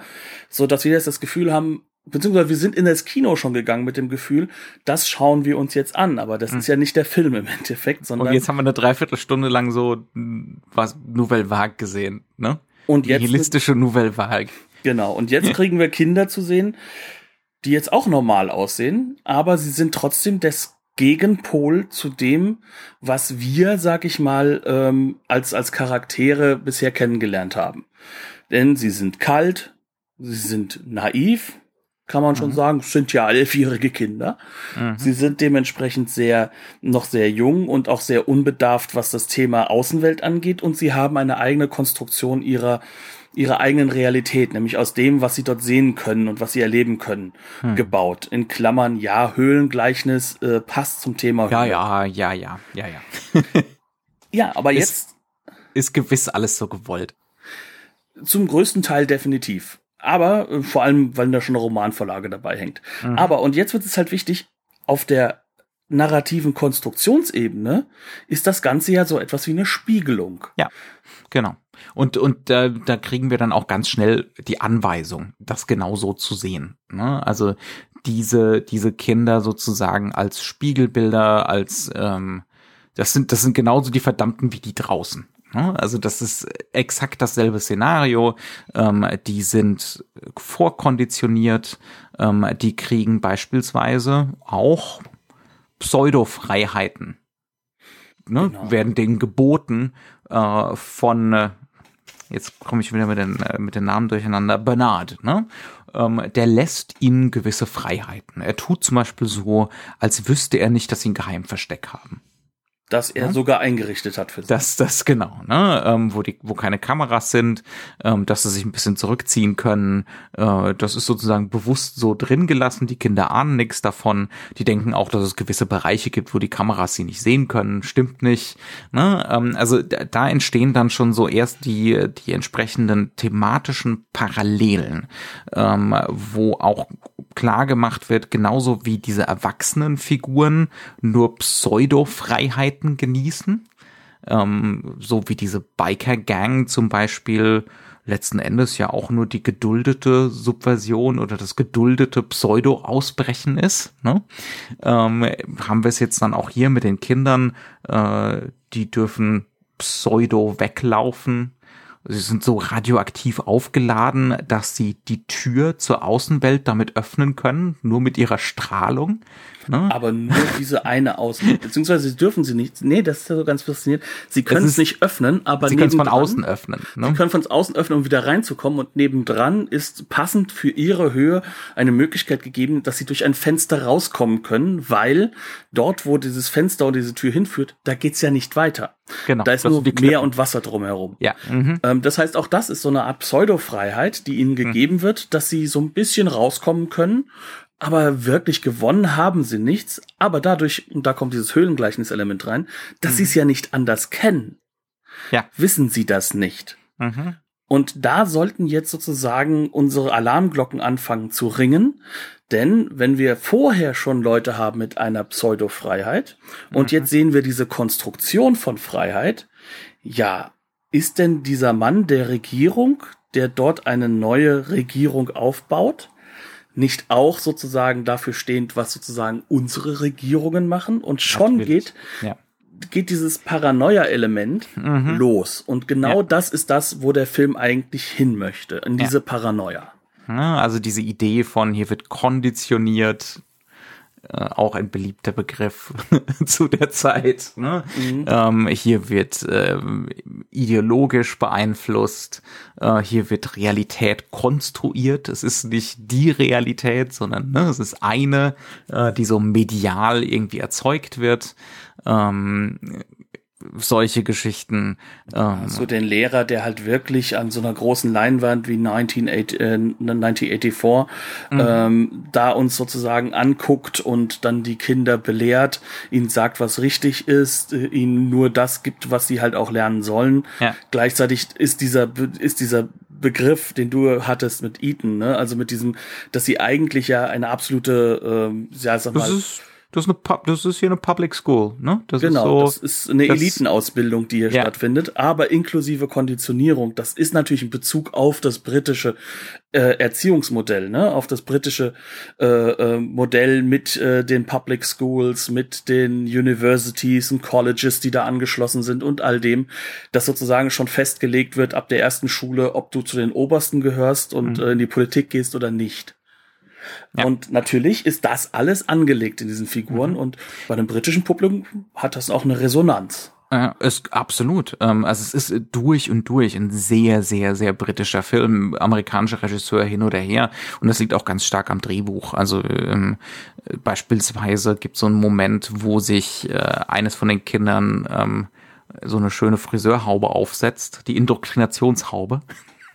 so dass wir jetzt das Gefühl haben, beziehungsweise wir sind in das Kino schon gegangen mit dem Gefühl, das schauen wir uns jetzt an, aber das mhm. ist ja nicht der Film im Endeffekt, sondern. Und jetzt haben wir eine Dreiviertelstunde lang so was Nouvelle Vague gesehen, ne? Und jetzt. Nihilistische Nouvelle Vague. Genau. Und jetzt kriegen wir Kinder zu sehen, die jetzt auch normal aussehen, aber sie sind trotzdem des Gegenpol zu dem, was wir, sag ich mal, ähm, als, als Charaktere bisher kennengelernt haben. Denn sie sind kalt, sie sind naiv, kann man schon mhm. sagen, sind ja elfjährige Kinder. Mhm. Sie sind dementsprechend sehr, noch sehr jung und auch sehr unbedarft, was das Thema Außenwelt angeht und sie haben eine eigene Konstruktion ihrer, ihrer eigenen Realität, nämlich aus dem, was sie dort sehen können und was sie erleben können, hm. gebaut. In Klammern, ja, Höhlengleichnis äh, passt zum Thema Höhle. Ja, ja, ja, ja, ja, ja. ja, aber ist, jetzt. Ist gewiss alles so gewollt. Zum größten Teil definitiv. Aber äh, vor allem, weil da schon eine Romanvorlage dabei hängt. Mhm. Aber, und jetzt wird es halt wichtig, auf der narrativen Konstruktionsebene ist das Ganze ja so etwas wie eine Spiegelung. Ja, genau. Und, und da, da kriegen wir dann auch ganz schnell die Anweisung, das genau so zu sehen. Ne? Also diese, diese Kinder sozusagen als Spiegelbilder, als ähm, das sind, das sind genauso die Verdammten wie die draußen. Ne? Also das ist exakt dasselbe Szenario. Ähm, die sind vorkonditioniert Ähm, die kriegen beispielsweise auch Pseudo-Freiheiten. Ne? Genau. Werden denen geboten äh, von, äh, jetzt komme ich wieder mit den, äh, mit den Namen durcheinander, Bernard. Ne? Ähm, der lässt ihnen gewisse Freiheiten. Er tut zum Beispiel so, als wüsste er nicht, dass sie ein Geheimversteck haben das er ja? sogar eingerichtet hat für sie. Das, das genau, ne? ähm, wo die, wo keine Kameras sind, ähm, dass sie sich ein bisschen zurückziehen können. Äh, das ist sozusagen bewusst so drin gelassen. Die Kinder ahnen nichts davon. Die denken auch, dass es gewisse Bereiche gibt, wo die Kameras sie nicht sehen können. Stimmt nicht. Ne? Ähm, also da, da entstehen dann schon so erst die die entsprechenden thematischen Parallelen, ähm, wo auch klar gemacht wird, genauso wie diese erwachsenen Figuren nur Pseudo-Freiheiten genießen, ähm, so wie diese Biker-Gang zum Beispiel letzten Endes ja auch nur die geduldete Subversion oder das geduldete Pseudo-Ausbrechen ist. Ne? Ähm, haben wir es jetzt dann auch hier mit den Kindern, äh, die dürfen Pseudo weglaufen, Sie sind so radioaktiv aufgeladen, dass sie die Tür zur Außenwelt damit öffnen können, nur mit ihrer Strahlung. Ne? Aber nur diese eine Außen, beziehungsweise dürfen sie nicht. Nee, das ist ja so ganz faszinierend. Sie können es nicht öffnen, aber sie können es von außen öffnen. Ne? Sie können von außen öffnen, um wieder reinzukommen. Und nebendran ist passend für ihre Höhe eine Möglichkeit gegeben, dass sie durch ein Fenster rauskommen können, weil dort, wo dieses Fenster und diese Tür hinführt, da geht's ja nicht weiter. Genau. Da ist nur Meer und Wasser drumherum. Ja. Mhm. Ähm, das heißt, auch das ist so eine Art Pseudo-Freiheit, die ihnen mhm. gegeben mhm. wird, dass sie so ein bisschen rauskommen können. Aber wirklich gewonnen haben sie nichts. Aber dadurch, und da kommt dieses Höhlengleichnis-Element rein, dass mhm. sie es ja nicht anders kennen. Ja. Wissen sie das nicht. Mhm. Und da sollten jetzt sozusagen unsere Alarmglocken anfangen zu ringen, denn wenn wir vorher schon Leute haben mit einer Pseudo-Freiheit und mhm. jetzt sehen wir diese Konstruktion von Freiheit, ja, ist denn dieser Mann der Regierung, der dort eine neue Regierung aufbaut, nicht auch sozusagen dafür stehend, was sozusagen unsere Regierungen machen? Und schon Natürlich. geht, ja. geht dieses Paranoia-Element mhm. los. Und genau ja. das ist das, wo der Film eigentlich hin möchte, in diese. Paranoia. Also diese Idee von hier wird konditioniert, äh, auch ein beliebter Begriff zu der Zeit. Ne? Mhm. Ähm, hier wird äh, ideologisch beeinflusst, äh, hier wird Realität konstruiert. Es ist nicht die Realität, sondern ne, es ist eine, äh, die so medial irgendwie erzeugt wird. Ähm, solche Geschichten. Ähm, so den Lehrer, der halt wirklich an so einer großen Leinwand wie 1980, äh, 1984 mhm. ähm, da uns sozusagen anguckt und dann die Kinder belehrt, ihnen sagt, was richtig ist, äh, ihnen nur das gibt, was sie halt auch lernen sollen. Ja. Gleichzeitig ist dieser ist dieser Begriff, den du hattest mit Eaton, ne? also mit diesem, dass sie eigentlich ja eine absolute, ähm, ja, sag mal, das ist, eine, das ist hier eine Public School, ne? Das genau, ist so, das ist eine das, Elitenausbildung, die hier ja. stattfindet, aber inklusive Konditionierung. Das ist natürlich ein Bezug auf das britische äh, Erziehungsmodell, ne? Auf das britische äh, äh, Modell mit äh, den Public Schools, mit den Universities und Colleges, die da angeschlossen sind und all dem, dass sozusagen schon festgelegt wird ab der ersten Schule, ob du zu den Obersten gehörst und mhm. äh, in die Politik gehst oder nicht. Ja. Und natürlich ist das alles angelegt in diesen Figuren mhm. und bei dem britischen Publikum hat das auch eine Resonanz. Ja, ist absolut. Ähm, also es ist durch und durch ein sehr, sehr, sehr britischer Film, amerikanischer Regisseur hin oder her. Und das liegt auch ganz stark am Drehbuch. Also ähm, beispielsweise gibt es so einen Moment, wo sich äh, eines von den Kindern ähm, so eine schöne Friseurhaube aufsetzt, die Indoktrinationshaube.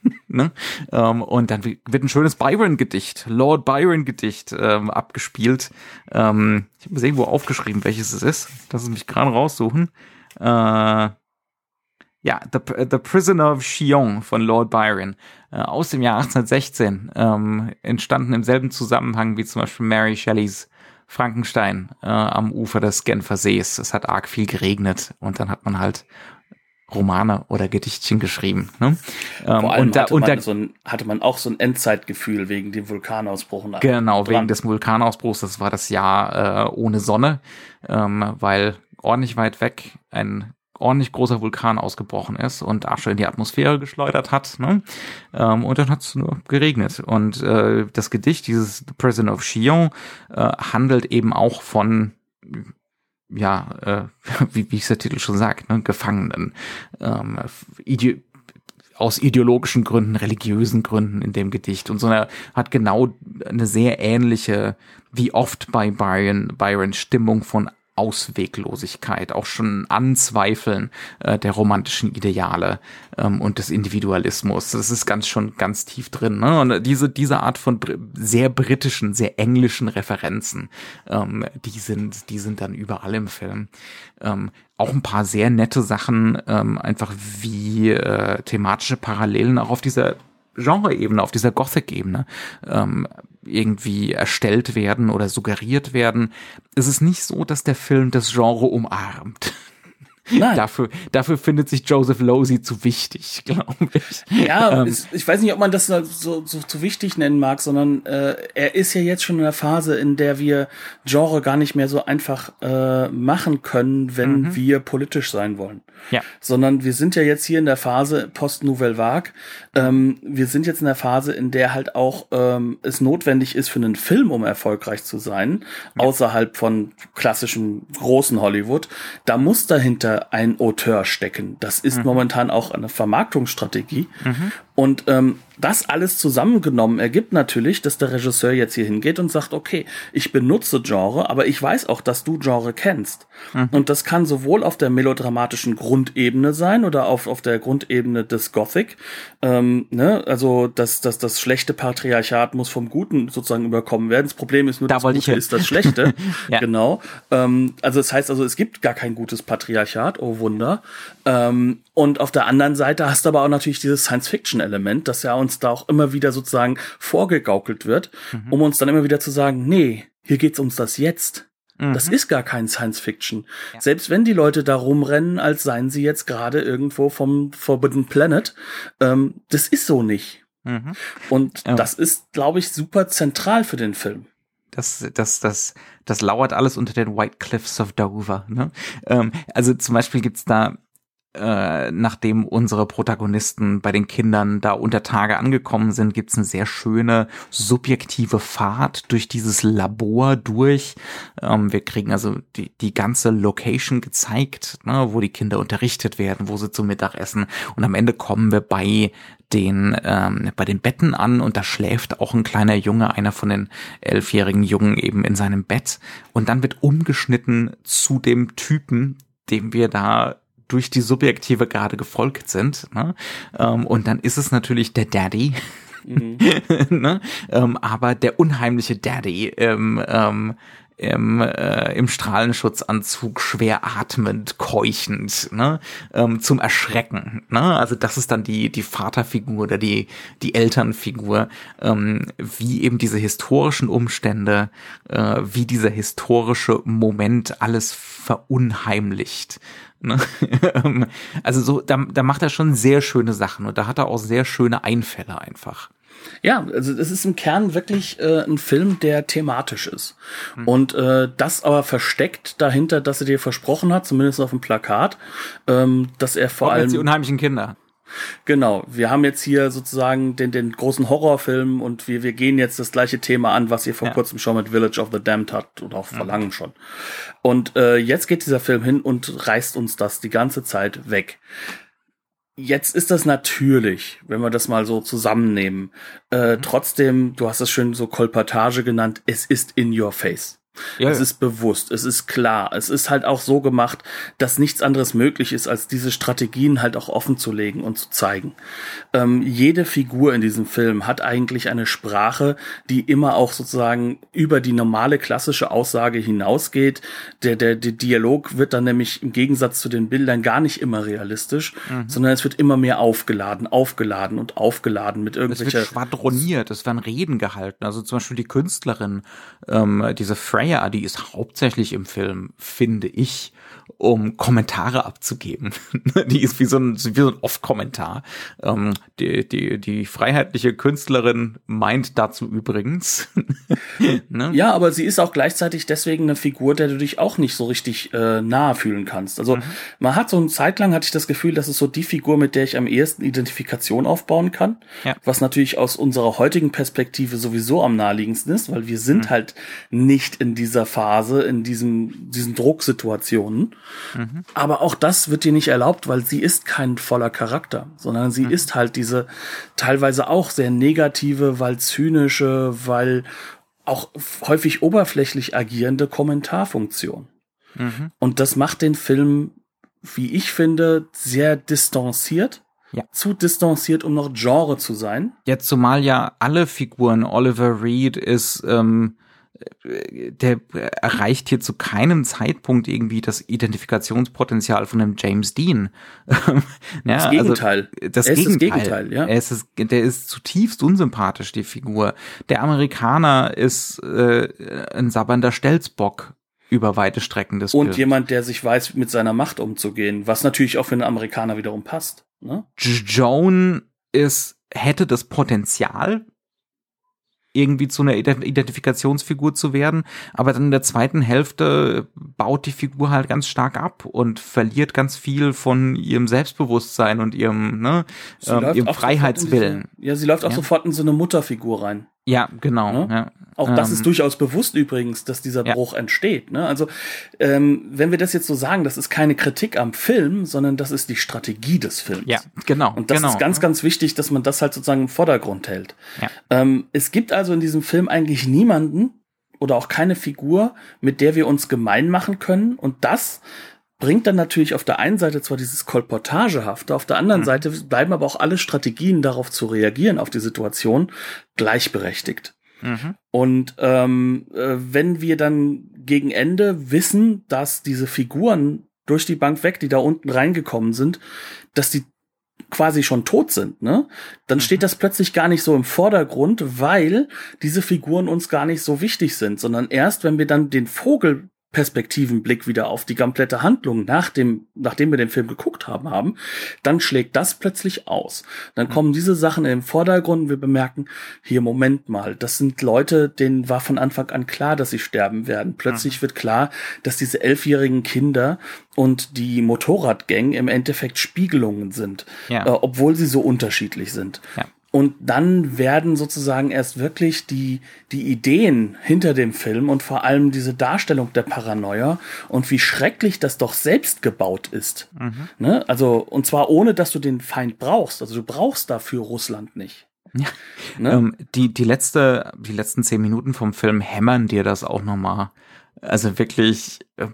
ne? ähm, und dann wird ein schönes Byron-Gedicht, Lord Byron-Gedicht ähm, abgespielt. Ähm, ich habe irgendwo aufgeschrieben, welches es ist. Lass es mich gerade raussuchen. Äh, ja, The, The Prisoner of Chillon von Lord Byron äh, aus dem Jahr 1816, ähm, entstanden im selben Zusammenhang wie zum Beispiel Mary Shelleys Frankenstein äh, am Ufer des Genfer Sees. Es hat arg viel geregnet und dann hat man halt Romane oder Gedichtchen geschrieben. Ne? Ähm, Vor allem und da, hatte, man da, so ein, hatte man auch so ein Endzeitgefühl wegen dem Vulkanausbruch. Genau, dran. wegen des Vulkanausbruchs. Das war das Jahr äh, ohne Sonne, ähm, weil ordentlich weit weg ein ordentlich großer Vulkan ausgebrochen ist und Asche in die Atmosphäre geschleudert hat. Ne? Ähm, und dann hat es nur geregnet. Und äh, das Gedicht, dieses The Prison of Chillon, äh, handelt eben auch von ja, äh, wie, wie es der Titel schon sagt, ne, Gefangenen. Ähm, ide aus ideologischen Gründen, religiösen Gründen in dem Gedicht. Und so eine, hat genau eine sehr ähnliche, wie oft bei Byron, Byron Stimmung von Ausweglosigkeit, auch schon Anzweifeln äh, der romantischen Ideale ähm, und des Individualismus. Das ist ganz schon ganz tief drin. Ne? Und diese diese Art von br sehr britischen, sehr englischen Referenzen, ähm, die sind die sind dann überall im Film. Ähm, auch ein paar sehr nette Sachen, ähm, einfach wie äh, thematische Parallelen auch auf dieser Genre-Ebene, auf dieser Gothic-Ebene ähm, irgendwie erstellt werden oder suggeriert werden. Es ist nicht so, dass der Film das Genre umarmt. Nein. Dafür, dafür findet sich Joseph Losey zu wichtig, glaube ich. Ja, ähm, ich weiß nicht, ob man das so, so, so zu wichtig nennen mag, sondern äh, er ist ja jetzt schon in der Phase, in der wir Genre gar nicht mehr so einfach äh, machen können, wenn mhm. wir politisch sein wollen. Ja. Sondern wir sind ja jetzt hier in der Phase Post-Nouvelle Vague. Ähm, wir sind jetzt in der Phase, in der halt auch ähm, es notwendig ist für einen Film, um erfolgreich zu sein, ja. außerhalb von klassischem großen Hollywood. Da muss dahinter ein Auteur stecken. Das ist mhm. momentan auch eine Vermarktungsstrategie. Mhm. Und ähm, das alles zusammengenommen ergibt natürlich, dass der Regisseur jetzt hier hingeht und sagt, okay, ich benutze Genre, aber ich weiß auch, dass du Genre kennst. Mhm. Und das kann sowohl auf der melodramatischen Grundebene sein oder auf, auf der Grundebene des Gothic. Ähm, ne? Also das, das, das schlechte Patriarchat muss vom Guten sozusagen überkommen werden. Das Problem ist nur, da das Gute ist das Schlechte. ja. Genau. Ähm, also das heißt also, es gibt gar kein gutes Patriarchat, oh Wunder. Ähm, und auf der anderen Seite hast du aber auch natürlich dieses Science-Fiction-Element, das ja uns da auch immer wieder sozusagen vorgegaukelt wird, mhm. um uns dann immer wieder zu sagen, nee, hier geht's ums das Jetzt. Das mhm. ist gar kein Science Fiction. Ja. Selbst wenn die Leute da rumrennen, als seien sie jetzt gerade irgendwo vom Forbidden Planet, ähm, das ist so nicht. Mhm. Und ja. das ist, glaube ich, super zentral für den Film. Das, das, das, das lauert alles unter den White Cliffs of Dover. Ne? Ähm, also zum Beispiel gibt's da äh, nachdem unsere Protagonisten bei den Kindern da unter Tage angekommen sind, gibt's eine sehr schöne subjektive Fahrt durch dieses Labor durch. Ähm, wir kriegen also die, die ganze Location gezeigt, ne, wo die Kinder unterrichtet werden, wo sie zum Mittag essen. Und am Ende kommen wir bei den ähm, bei den Betten an und da schläft auch ein kleiner Junge, einer von den elfjährigen Jungen eben in seinem Bett und dann wird umgeschnitten zu dem Typen, dem wir da durch die Subjektive gerade gefolgt sind. Ne? Ähm, und dann ist es natürlich der Daddy. Mhm. ne? ähm, aber der unheimliche Daddy ähm, ähm, im, äh, im Strahlenschutzanzug schwer atmend, keuchend, ne, ähm, zum Erschrecken. Ne? Also das ist dann die, die Vaterfigur oder die, die Elternfigur, ähm, wie eben diese historischen Umstände, äh, wie dieser historische Moment alles verunheimlicht. Ne? Ähm, also so, da, da macht er schon sehr schöne Sachen und da hat er auch sehr schöne Einfälle einfach. Ja, also es ist im Kern wirklich äh, ein Film, der thematisch ist. Mhm. Und äh, das aber versteckt dahinter, dass er dir versprochen hat, zumindest auf dem Plakat, ähm, dass er vor allem. die unheimlichen Kinder. Genau, wir haben jetzt hier sozusagen den, den großen Horrorfilm und wir, wir gehen jetzt das gleiche Thema an, was ihr vor ja. kurzem schon mit Village of the Damned hat und auch vor langem schon. Und äh, jetzt geht dieser Film hin und reißt uns das die ganze Zeit weg. Jetzt ist das natürlich, wenn wir das mal so zusammennehmen. Äh, mhm. Trotzdem, du hast es schön so Kolportage genannt, es ist in your face. Ja, es ist bewusst, es ist klar, es ist halt auch so gemacht, dass nichts anderes möglich ist, als diese Strategien halt auch offen zu legen und zu zeigen. Ähm, jede Figur in diesem Film hat eigentlich eine Sprache, die immer auch sozusagen über die normale klassische Aussage hinausgeht. Der, der, der Dialog wird dann nämlich im Gegensatz zu den Bildern gar nicht immer realistisch, mhm. sondern es wird immer mehr aufgeladen, aufgeladen und aufgeladen mit irgendwelchen. Es wird schwadroniert, es werden Reden gehalten. Also zum Beispiel die Künstlerin, ähm, diese Frank Freya, die ist hauptsächlich im Film, finde ich, um Kommentare abzugeben. die ist wie so ein, wie so ein Off-Kommentar. Ähm, die, die, die freiheitliche Künstlerin meint dazu übrigens. ne? Ja, aber sie ist auch gleichzeitig deswegen eine Figur, der du dich auch nicht so richtig äh, nahe fühlen kannst. Also mhm. man hat so eine Zeit lang hatte ich das Gefühl, das ist so die Figur, mit der ich am ehesten Identifikation aufbauen kann. Ja. Was natürlich aus unserer heutigen Perspektive sowieso am naheliegendsten ist, weil wir sind mhm. halt nicht in dieser Phase, in diesem, diesen Drucksituationen. Mhm. Aber auch das wird dir nicht erlaubt, weil sie ist kein voller Charakter, sondern sie mhm. ist halt diese teilweise auch sehr negative, weil zynische, weil auch häufig oberflächlich agierende Kommentarfunktion. Mhm. Und das macht den Film, wie ich finde, sehr distanziert. Ja. Zu distanziert, um noch Genre zu sein. Jetzt zumal ja alle Figuren, Oliver Reed ist ähm, der erreicht hier zu keinem Zeitpunkt irgendwie das Identifikationspotenzial von einem James Dean. ja, das also Gegenteil. Also das, er Gegenteil. das Gegenteil. ja. Er ist, der ist zutiefst unsympathisch, die Figur. Der Amerikaner ist äh, ein sabbernder Stelzbock über weite Strecken des Und Films. jemand, der sich weiß, mit seiner Macht umzugehen, was natürlich auch für einen Amerikaner wiederum passt. Ne? Joan ist, hätte das Potenzial, irgendwie zu einer Identifikationsfigur zu werden. Aber dann in der zweiten Hälfte baut die Figur halt ganz stark ab und verliert ganz viel von ihrem Selbstbewusstsein und ihrem, ne, äh, ihrem Freiheitswillen. Diese, ja, sie läuft auch ja. sofort in so eine Mutterfigur rein. Ja, genau. Ne? Ja. Auch das ähm, ist durchaus bewusst übrigens, dass dieser Bruch ja. entsteht. Ne? Also ähm, wenn wir das jetzt so sagen, das ist keine Kritik am Film, sondern das ist die Strategie des Films. Ja, genau. Und das genau. ist ganz, ganz wichtig, dass man das halt sozusagen im Vordergrund hält. Ja. Ähm, es gibt also in diesem Film eigentlich niemanden oder auch keine Figur, mit der wir uns gemein machen können. Und das bringt dann natürlich auf der einen Seite zwar dieses Kolportagehafte, auf der anderen mhm. Seite bleiben aber auch alle Strategien darauf zu reagieren, auf die Situation, gleichberechtigt. Mhm. Und ähm, äh, wenn wir dann gegen Ende wissen, dass diese Figuren durch die Bank weg, die da unten reingekommen sind, dass die quasi schon tot sind, ne? Dann mhm. steht das plötzlich gar nicht so im Vordergrund, weil diese Figuren uns gar nicht so wichtig sind, sondern erst, wenn wir dann den Vogel Perspektivenblick wieder auf die komplette Handlung nach dem, nachdem wir den Film geguckt haben, haben, dann schlägt das plötzlich aus. Dann kommen diese Sachen in den Vordergrund und wir bemerken, hier, Moment mal, das sind Leute, denen war von Anfang an klar, dass sie sterben werden. Plötzlich mhm. wird klar, dass diese elfjährigen Kinder und die Motorradgang im Endeffekt Spiegelungen sind, ja. äh, obwohl sie so unterschiedlich sind. Ja. Und dann werden sozusagen erst wirklich die, die Ideen hinter dem Film und vor allem diese Darstellung der Paranoia und wie schrecklich das doch selbst gebaut ist. Mhm. Ne? Also, und zwar ohne, dass du den Feind brauchst. Also du brauchst dafür Russland nicht. Ja. Ne? Ähm, die, die letzte, die letzten zehn Minuten vom Film hämmern dir das auch nochmal. Also wirklich äh,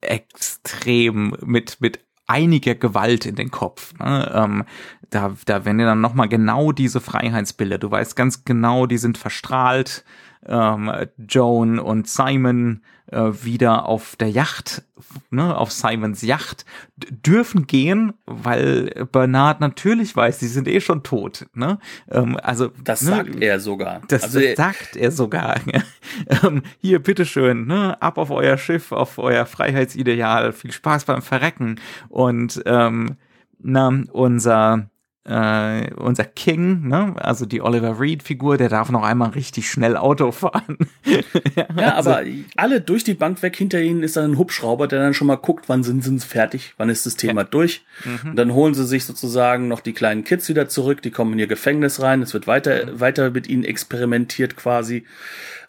extrem mit, mit einiger Gewalt in den Kopf. Ne? Ähm, da, da werden dir dann nochmal genau diese Freiheitsbilder. Du weißt ganz genau, die sind verstrahlt. Ähm, Joan und Simon äh, wieder auf der Yacht, ne, auf Simons Yacht, dürfen gehen, weil Bernard natürlich weiß, sie sind eh schon tot. Ne? Ähm, also das ne, sagt er sogar. Das, also, das sagt er sogar. ähm, hier, bitteschön, ne, ab auf euer Schiff, auf euer Freiheitsideal. Viel Spaß beim Verrecken. Und ähm, na, unser äh, unser King, ne? also die Oliver Reed-Figur, der darf noch einmal richtig schnell Auto fahren. ja, ja also. aber alle durch die Bank weg, hinter ihnen ist dann ein Hubschrauber, der dann schon mal guckt, wann sind sie fertig, wann ist das Thema ja. durch. Mhm. Und dann holen sie sich sozusagen noch die kleinen Kids wieder zurück, die kommen in ihr Gefängnis rein, es wird weiter, mhm. weiter mit ihnen experimentiert quasi.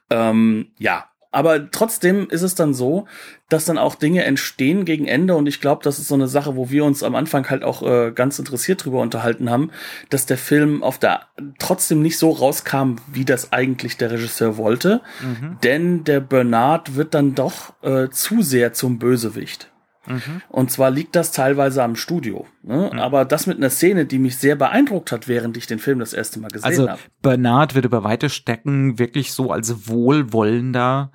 Ähm, ja, aber trotzdem ist es dann so, dass dann auch Dinge entstehen gegen Ende und ich glaube, das ist so eine Sache, wo wir uns am Anfang halt auch äh, ganz interessiert drüber unterhalten haben, dass der Film auf der trotzdem nicht so rauskam, wie das eigentlich der Regisseur wollte, mhm. denn der Bernard wird dann doch äh, zu sehr zum Bösewicht. Mhm. Und zwar liegt das teilweise am Studio. Ne? Mhm. Aber das mit einer Szene, die mich sehr beeindruckt hat, während ich den Film das erste Mal gesehen also, habe. Bernard wird über weite Stecken wirklich so als wohlwollender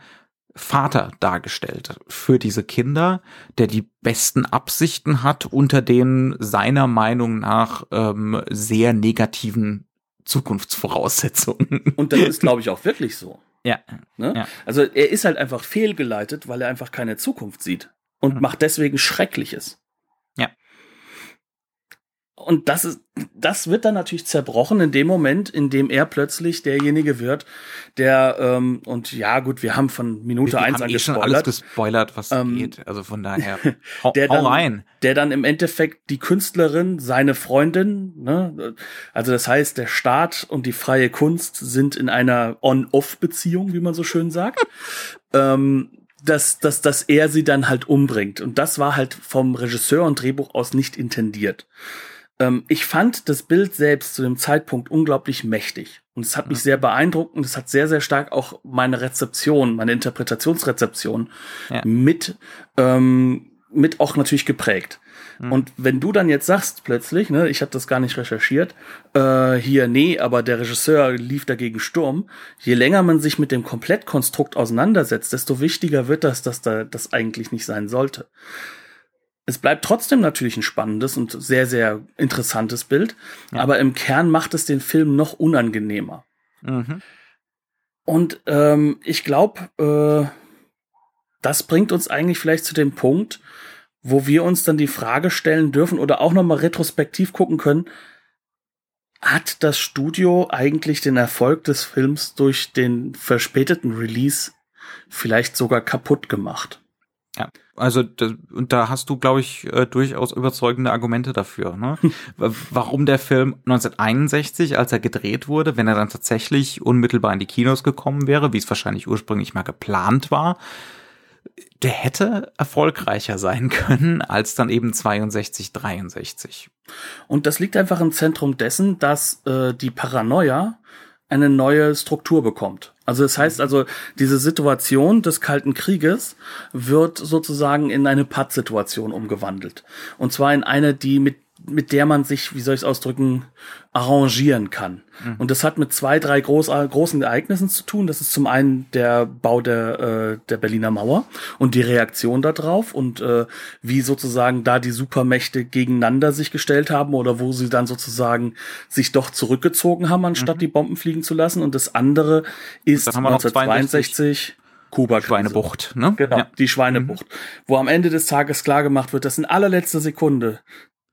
Vater dargestellt für diese Kinder, der die besten Absichten hat unter den seiner Meinung nach ähm, sehr negativen Zukunftsvoraussetzungen. Und das ist, glaube ich, auch wirklich so. Ja. Ne? ja. Also er ist halt einfach fehlgeleitet, weil er einfach keine Zukunft sieht und Mhm. macht deswegen Schreckliches. Ja. Und das ist, das wird dann natürlich zerbrochen in dem Moment, in dem er plötzlich derjenige wird, der ähm, und ja gut, wir haben von Minute Wir eins haben an eh schon alles gespoilert, gespoilert, was Ähm, geht. Also von daher, hau, der hau dann- rein. der dann im Endeffekt die Künstlerin, seine Freundin, ne, also das heißt, der Staat und die freie Kunst sind in einer On-Off-Beziehung, wie man so schön sagt, ähm, dass, dass, dass er sie dann halt umbringt. Und das war halt vom Regisseur und Drehbuch aus nicht intendiert. Ähm, ich fand das Bild selbst zu dem Zeitpunkt unglaublich mächtig. Und es hat mich sehr beeindruckt und es hat sehr, sehr stark auch meine Rezeption, meine Interpretationsrezeption Ja. mit, ähm, mit auch natürlich geprägt. Und wenn du dann jetzt sagst plötzlich, ne, ich habe das gar nicht recherchiert, äh, hier, nee, aber der Regisseur lief dagegen Sturm, je länger man sich mit dem Komplettkonstrukt auseinandersetzt, desto wichtiger wird das, dass da das eigentlich nicht sein sollte. Es bleibt trotzdem natürlich ein spannendes und sehr, sehr interessantes Bild, Ja. aber im Kern macht es den Film noch unangenehmer. Mhm. Und ähm, ich glaube, äh, das bringt uns eigentlich vielleicht zu dem Punkt, wo wir uns dann die Frage stellen dürfen oder auch noch mal retrospektiv gucken können, hat das Studio eigentlich den Erfolg des Films durch den verspäteten Release vielleicht sogar kaputt gemacht? Ja, also da, und da hast du, glaube ich, äh, durchaus überzeugende Argumente dafür. Ne? W- Warum der Film 1961, als er gedreht wurde, wenn er dann tatsächlich unmittelbar in die Kinos gekommen wäre, wie es wahrscheinlich ursprünglich mal geplant war, der hätte erfolgreicher sein können als dann eben 62, 63. Und das liegt einfach im Zentrum dessen, dass äh, die Paranoia eine neue Struktur bekommt. Also das heißt also, diese Situation des Kalten Krieges wird sozusagen in eine Pattsituation umgewandelt. Und zwar in eine, die mit mit der man sich, wie soll ich es ausdrücken, arrangieren kann. Und das hat mit zwei, drei groß, großen Ereignissen zu tun. Das ist zum einen der Bau der, äh, der Berliner Mauer und die Reaktion darauf und äh, wie sozusagen da die Supermächte gegeneinander sich gestellt haben oder wo sie dann sozusagen sich doch zurückgezogen haben, anstatt die Bomben fliegen zu lassen. Und das andere ist noch 1962 Kuba. Schweinebucht, ne? Genau, Ja. die Schweinebucht. Wo am Ende des Tages klar gemacht wird, dass in allerletzter Sekunde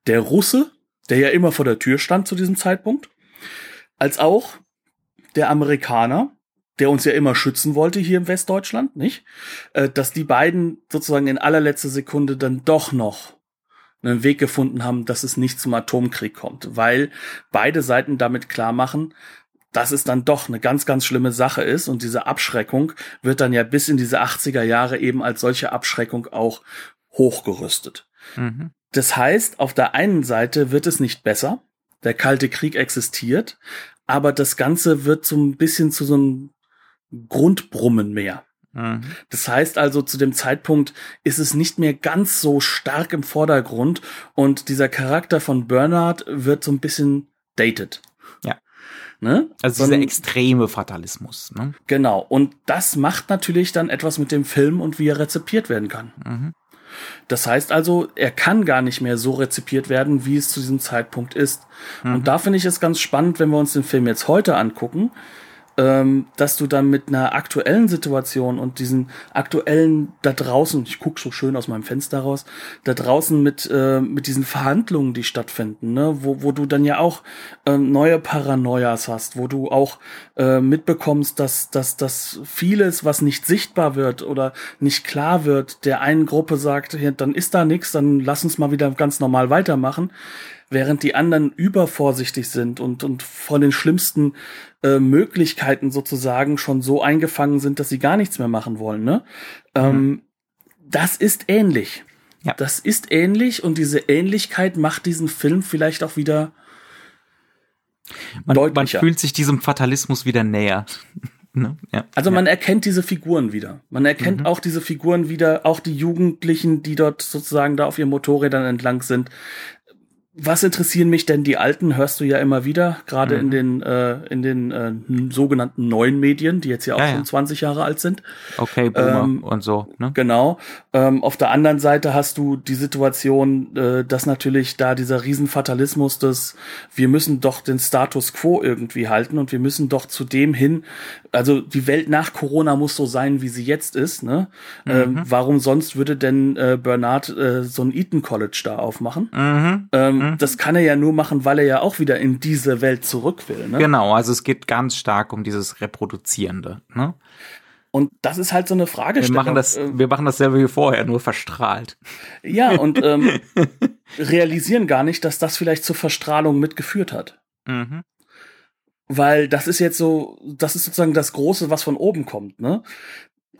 der Russe, der ja immer vor der Tür stand zu diesem Zeitpunkt, als auch der Amerikaner, der uns ja immer schützen wollte hier im Westdeutschland, nicht? Äh, dass die beiden sozusagen in allerletzter Sekunde dann doch noch einen Weg gefunden haben, dass es nicht zum Atomkrieg kommt, weil beide Seiten damit klar machen, dass es dann doch eine ganz, ganz schlimme Sache ist und diese Abschreckung wird dann ja bis in diese 80er Jahre eben als solche Abschreckung auch hochgerüstet. Mhm. Das heißt, auf der einen Seite wird es nicht besser, der Kalte Krieg existiert, aber das Ganze wird so ein bisschen zu so einem Grundbrummen mehr. Mhm. Das heißt also, zu dem Zeitpunkt ist es nicht mehr ganz so stark im Vordergrund und dieser Charakter von Bernard wird so ein bisschen dated. Ja. Ne? Also So dieser extreme Fatalismus, ne? Genau. Und das macht natürlich dann etwas mit dem Film und wie er rezipiert werden kann. Mhm. Das heißt also, er kann gar nicht mehr so rezipiert werden, wie es zu diesem Zeitpunkt ist. Und da finde ich es ganz spannend, wenn wir uns den Film jetzt heute angucken, ähm, dass du dann mit einer aktuellen Situation und diesen aktuellen da draußen, ich guck so schön aus meinem Fenster raus, da draußen mit, äh, mit diesen Verhandlungen, die stattfinden, ne, wo, wo du dann ja auch ähm, neue Paranoias hast, wo du auch äh, mitbekommst, dass, dass, dass vieles, was nicht sichtbar wird oder nicht klar wird, der einen Gruppe sagt, ja, dann ist da nichts, dann lass uns mal wieder ganz normal weitermachen während die anderen übervorsichtig sind und, und von den schlimmsten äh, Möglichkeiten sozusagen schon so eingefangen sind, dass sie gar nichts mehr machen wollen. Ne? Ähm, das ist ähnlich. Ja. Das ist ähnlich und diese Ähnlichkeit macht diesen Film vielleicht auch wieder Man, man fühlt sich diesem Fatalismus wieder näher. ne? ja. Also ja. man erkennt diese Figuren wieder. Man erkennt Mhm. auch diese Figuren wieder, auch die Jugendlichen, die dort sozusagen da auf ihren Motorrädern entlang sind. Was interessieren mich denn die alten? Hörst du ja immer wieder, gerade mhm. in den äh, in den äh, sogenannten neuen Medien, die jetzt ja auch ja, schon ja. 20 Jahre alt sind. Okay, Boomer ähm, und so. Ne? Genau. Ähm, auf der anderen Seite hast du die Situation, äh, dass natürlich da dieser Riesenfatalismus des, wir müssen doch den Status quo irgendwie halten und wir müssen doch zu dem hin, also die Welt nach Corona muss so sein, wie sie jetzt ist. Ne? Ähm, mhm. Ähm, warum sonst würde denn äh, Bernard äh, so ein Eton College da aufmachen? Mhm. Ähm, mhm. Das kann er ja nur machen, weil er ja auch wieder in diese Welt zurück will. Ne? Genau, also es geht ganz stark um dieses Reproduzierende. Ne? Und das ist halt so eine Frage. Wir machen das, wir machen dasselbe wie vorher, nur verstrahlt. Ja, und ähm, realisieren gar nicht, dass das vielleicht zur Verstrahlung mitgeführt hat. Mhm. Weil das ist jetzt so, das ist sozusagen das Große, was von oben kommt, ne?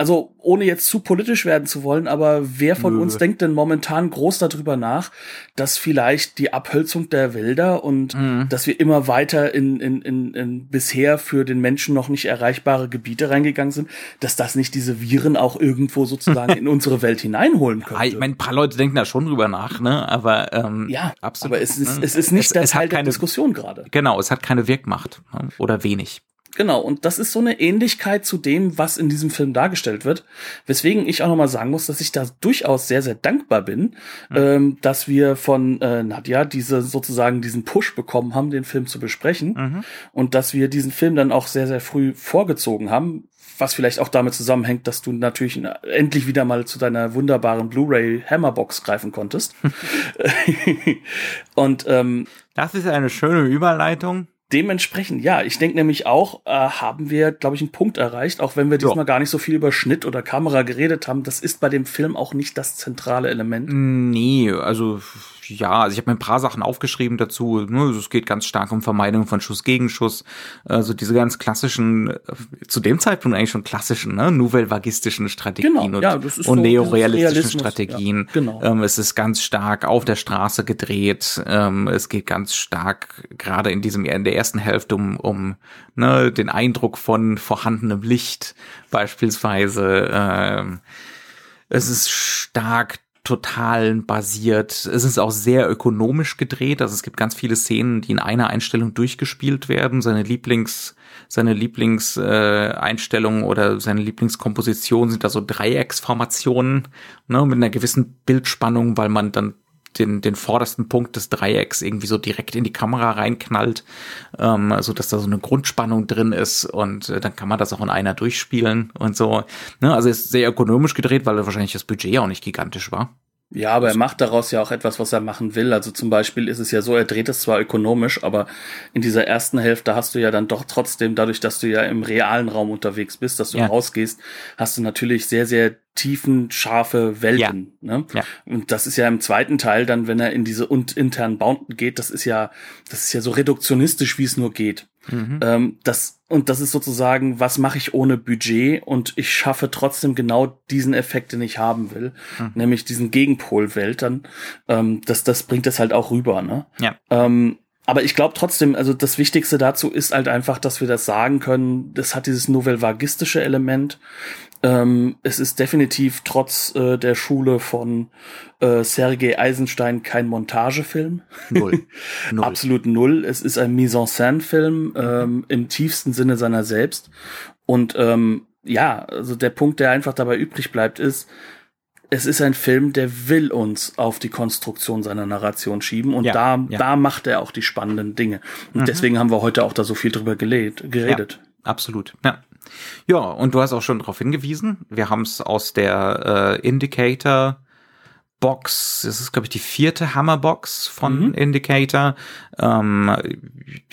Also ohne jetzt zu politisch werden zu wollen, aber wer von Nö. uns denkt denn momentan groß darüber nach, dass vielleicht die Abhölzung der Wälder und mhm. dass wir immer weiter in, in, in, in bisher für den Menschen noch nicht erreichbare Gebiete reingegangen sind, dass das nicht diese Viren auch irgendwo sozusagen in unsere Welt hineinholen könnte? Ich meine, ein paar Leute denken da schon drüber nach, ne? Aber ähm, ja, absolut. Aber es ist, ne? es ist nicht es, der es Teil keine, der Diskussion gerade. Genau, es hat keine Wirkmacht ne? oder wenig. Genau, und das ist so eine Ähnlichkeit zu dem, was in diesem Film dargestellt wird. Weswegen ich auch nochmal sagen muss, dass ich da durchaus sehr, sehr dankbar bin, mhm. ähm, dass wir von äh, Nadja diese sozusagen diesen Push bekommen haben, den Film zu besprechen. Mhm. Und dass wir diesen Film dann auch sehr, sehr früh vorgezogen haben, was vielleicht auch damit zusammenhängt, dass du natürlich endlich wieder mal zu deiner wunderbaren Blu-ray Hammerbox greifen konntest. und ähm, das ist eine schöne Überleitung dementsprechend, ja, ich denke nämlich auch, äh, haben wir, glaube ich, einen Punkt erreicht, auch wenn wir diesmal gar nicht so viel über Schnitt oder Kamera geredet haben. Das ist bei dem Film auch nicht das zentrale Element. Nee, also ja, also ich habe mir ein paar Sachen aufgeschrieben dazu. Ne, es geht ganz stark um Vermeidung von Schuss gegen Schuss. Also diese ganz klassischen, zu dem Zeitpunkt eigentlich schon klassischen, ne, nouvelle-vagistischen Strategien genau, und, ja, und neorealistischen Strategien. Ja, genau. Ähm, es ist ganz stark auf der Straße gedreht. Ähm, es geht ganz stark gerade in diesem in der ersten Hälfte um, um ne, den Eindruck von vorhandenem Licht beispielsweise. Ähm, es ist stark Totalen basiert. Es ist auch sehr ökonomisch gedreht. Also es gibt ganz viele Szenen, die in einer Einstellung durchgespielt werden. Seine Lieblings, seine Lieblingseinstellung äh, oder seine Lieblingskomposition sind da so Dreiecksformationen, ne, mit einer gewissen Bildspannung, weil man dann den, den vordersten Punkt des Dreiecks irgendwie so direkt in die Kamera reinknallt, ähm, so dass da so eine Grundspannung drin ist und äh, dann kann man das auch in einer durchspielen und so. Ne? Also ist sehr ökonomisch gedreht, weil wahrscheinlich das Budget auch nicht gigantisch war. Ja, aber er macht daraus ja auch etwas, was er machen will. Also zum Beispiel ist es ja so, er dreht es zwar ökonomisch, aber in dieser ersten Hälfte hast du ja dann doch trotzdem, dadurch, dass du ja im realen Raum unterwegs bist, dass du ja. rausgehst, hast du natürlich sehr, sehr tiefen, scharfe Welten. Ja. Ne? Ja. Und das ist ja im zweiten Teil dann, wenn er in diese und internen Bounden geht, das ist ja, das ist ja so reduktionistisch, wie es nur geht. Mhm. Ähm, das, und das ist sozusagen, was mache ich ohne Budget und ich schaffe trotzdem genau diesen Effekt, den ich haben will, mhm. nämlich diesen Gegenpol-Welt dann. Ähm, das, das bringt das halt auch rüber, ne? Ja. Ähm, aber ich glaube trotzdem, also das Wichtigste dazu ist halt einfach, dass wir das sagen können, das hat dieses novelvagistische Element. Ähm, es ist definitiv trotz äh, der Schule von äh, Sergei Eisenstein kein Montagefilm. Null. null. Absolut null. Es ist ein Mise-en-Scène-Film ähm, im tiefsten Sinne seiner selbst. Und ähm, ja, also der Punkt, der einfach dabei übrig bleibt, ist, es ist ein Film, der will uns auf die Konstruktion seiner Narration schieben und ja, da, ja. da macht er auch die spannenden Dinge. Und mhm. deswegen haben wir heute auch da so viel drüber geredet. Ja, absolut. Ja. Ja, und du hast auch schon darauf hingewiesen. Wir haben es aus der äh, Indicator Box, das ist glaube ich die vierte Hammerbox von mhm. Indicator. Ähm,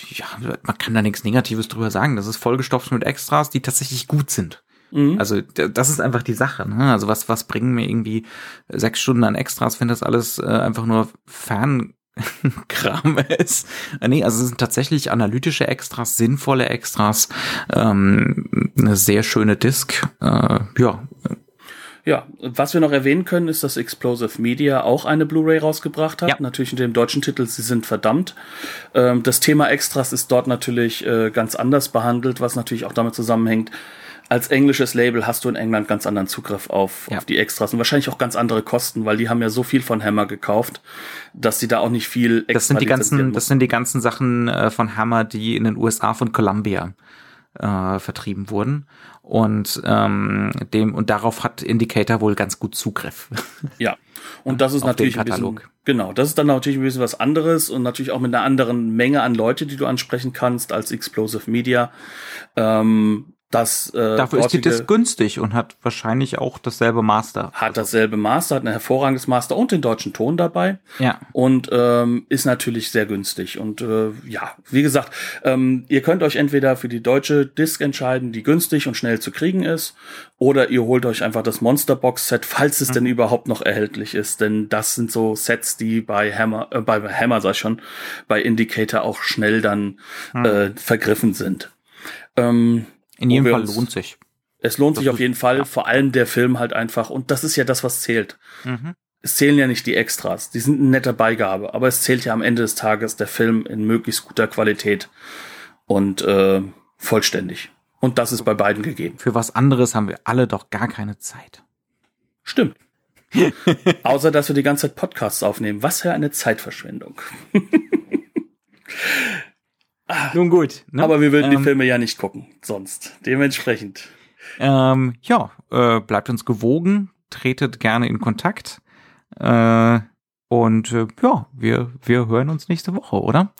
ja, man kann da nichts Negatives drüber sagen. Das ist vollgestopft mit Extras, die tatsächlich gut sind. Mhm. Also das ist einfach die Sache. Ne? Also was was bringen mir irgendwie sechs Stunden an Extras, wenn das alles äh, einfach nur Fern Kram ist. Nee, also es sind tatsächlich analytische Extras, sinnvolle Extras, ähm, eine sehr schöne Disc. Äh, ja. Ja, was wir noch erwähnen können, ist, dass Explosive Media auch eine Blu-ray rausgebracht hat. Ja. Natürlich unter dem deutschen Titel Sie sind verdammt. Ähm, das Thema Extras ist dort natürlich äh, ganz anders behandelt, was natürlich auch damit zusammenhängt, als englisches Label hast du in England ganz anderen Zugriff auf, Ja. auf die Extras und wahrscheinlich auch ganz andere Kosten, weil die haben ja so viel von Hammer gekauft, dass sie da auch nicht viel extra Das sind die ganzen, das sind die ganzen Sachen äh, von Hammer, die in den USA von Columbia äh, vertrieben wurden. Und ähm, dem und darauf hat Indicator wohl ganz gut Zugriff. Ja. Und das ist natürlich ein bisschen, genau, das ist dann natürlich ein bisschen was anderes und natürlich auch mit einer anderen Menge an Leute, die du ansprechen kannst als Explosive Media. Ähm, das äh, Dafür ist die Disc günstig und hat wahrscheinlich auch dasselbe Master. hat dasselbe Master, hat ein hervorragendes Master und den deutschen Ton dabei. Ja. und ähm, ist natürlich sehr günstig. Und äh, ja, wie gesagt, ähm, ihr könnt euch entweder für die deutsche Disc entscheiden, die günstig und schnell zu kriegen ist, oder ihr holt euch einfach das Monster Box Set, falls es denn überhaupt noch erhältlich ist. Denn das sind so Sets, die bei Hammer, äh, bei Hammer sag ich schon, bei Indicator auch schnell dann äh, vergriffen sind. Ähm, In jedem Fall lohnt sich. es lohnt sich Das auf ist- jeden Fall, ja. vor allem der Film halt einfach. Und das ist ja das, was zählt. Mhm. Es zählen ja nicht die Extras. Die sind eine nette Beigabe. Aber es zählt ja am Ende des Tages der Film in möglichst guter Qualität und äh, vollständig. Und das ist bei beiden gegeben. Für was anderes haben wir alle doch gar keine Zeit. Stimmt. Außer, dass wir die ganze Zeit Podcasts aufnehmen. Was für eine Zeitverschwendung. Nun gut. Ne? Aber wir würden ähm, die Filme ja nicht gucken. Sonst. Dementsprechend. Ähm, ja, äh, bleibt uns gewogen, tretet gerne in Kontakt. Äh, und äh, ja, wir, wir hören uns nächste Woche, oder?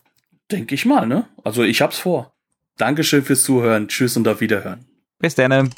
Denke ich mal, ne? Also ich hab's vor. Dankeschön fürs Zuhören. Tschüss und auf Wiederhören. Bis dann.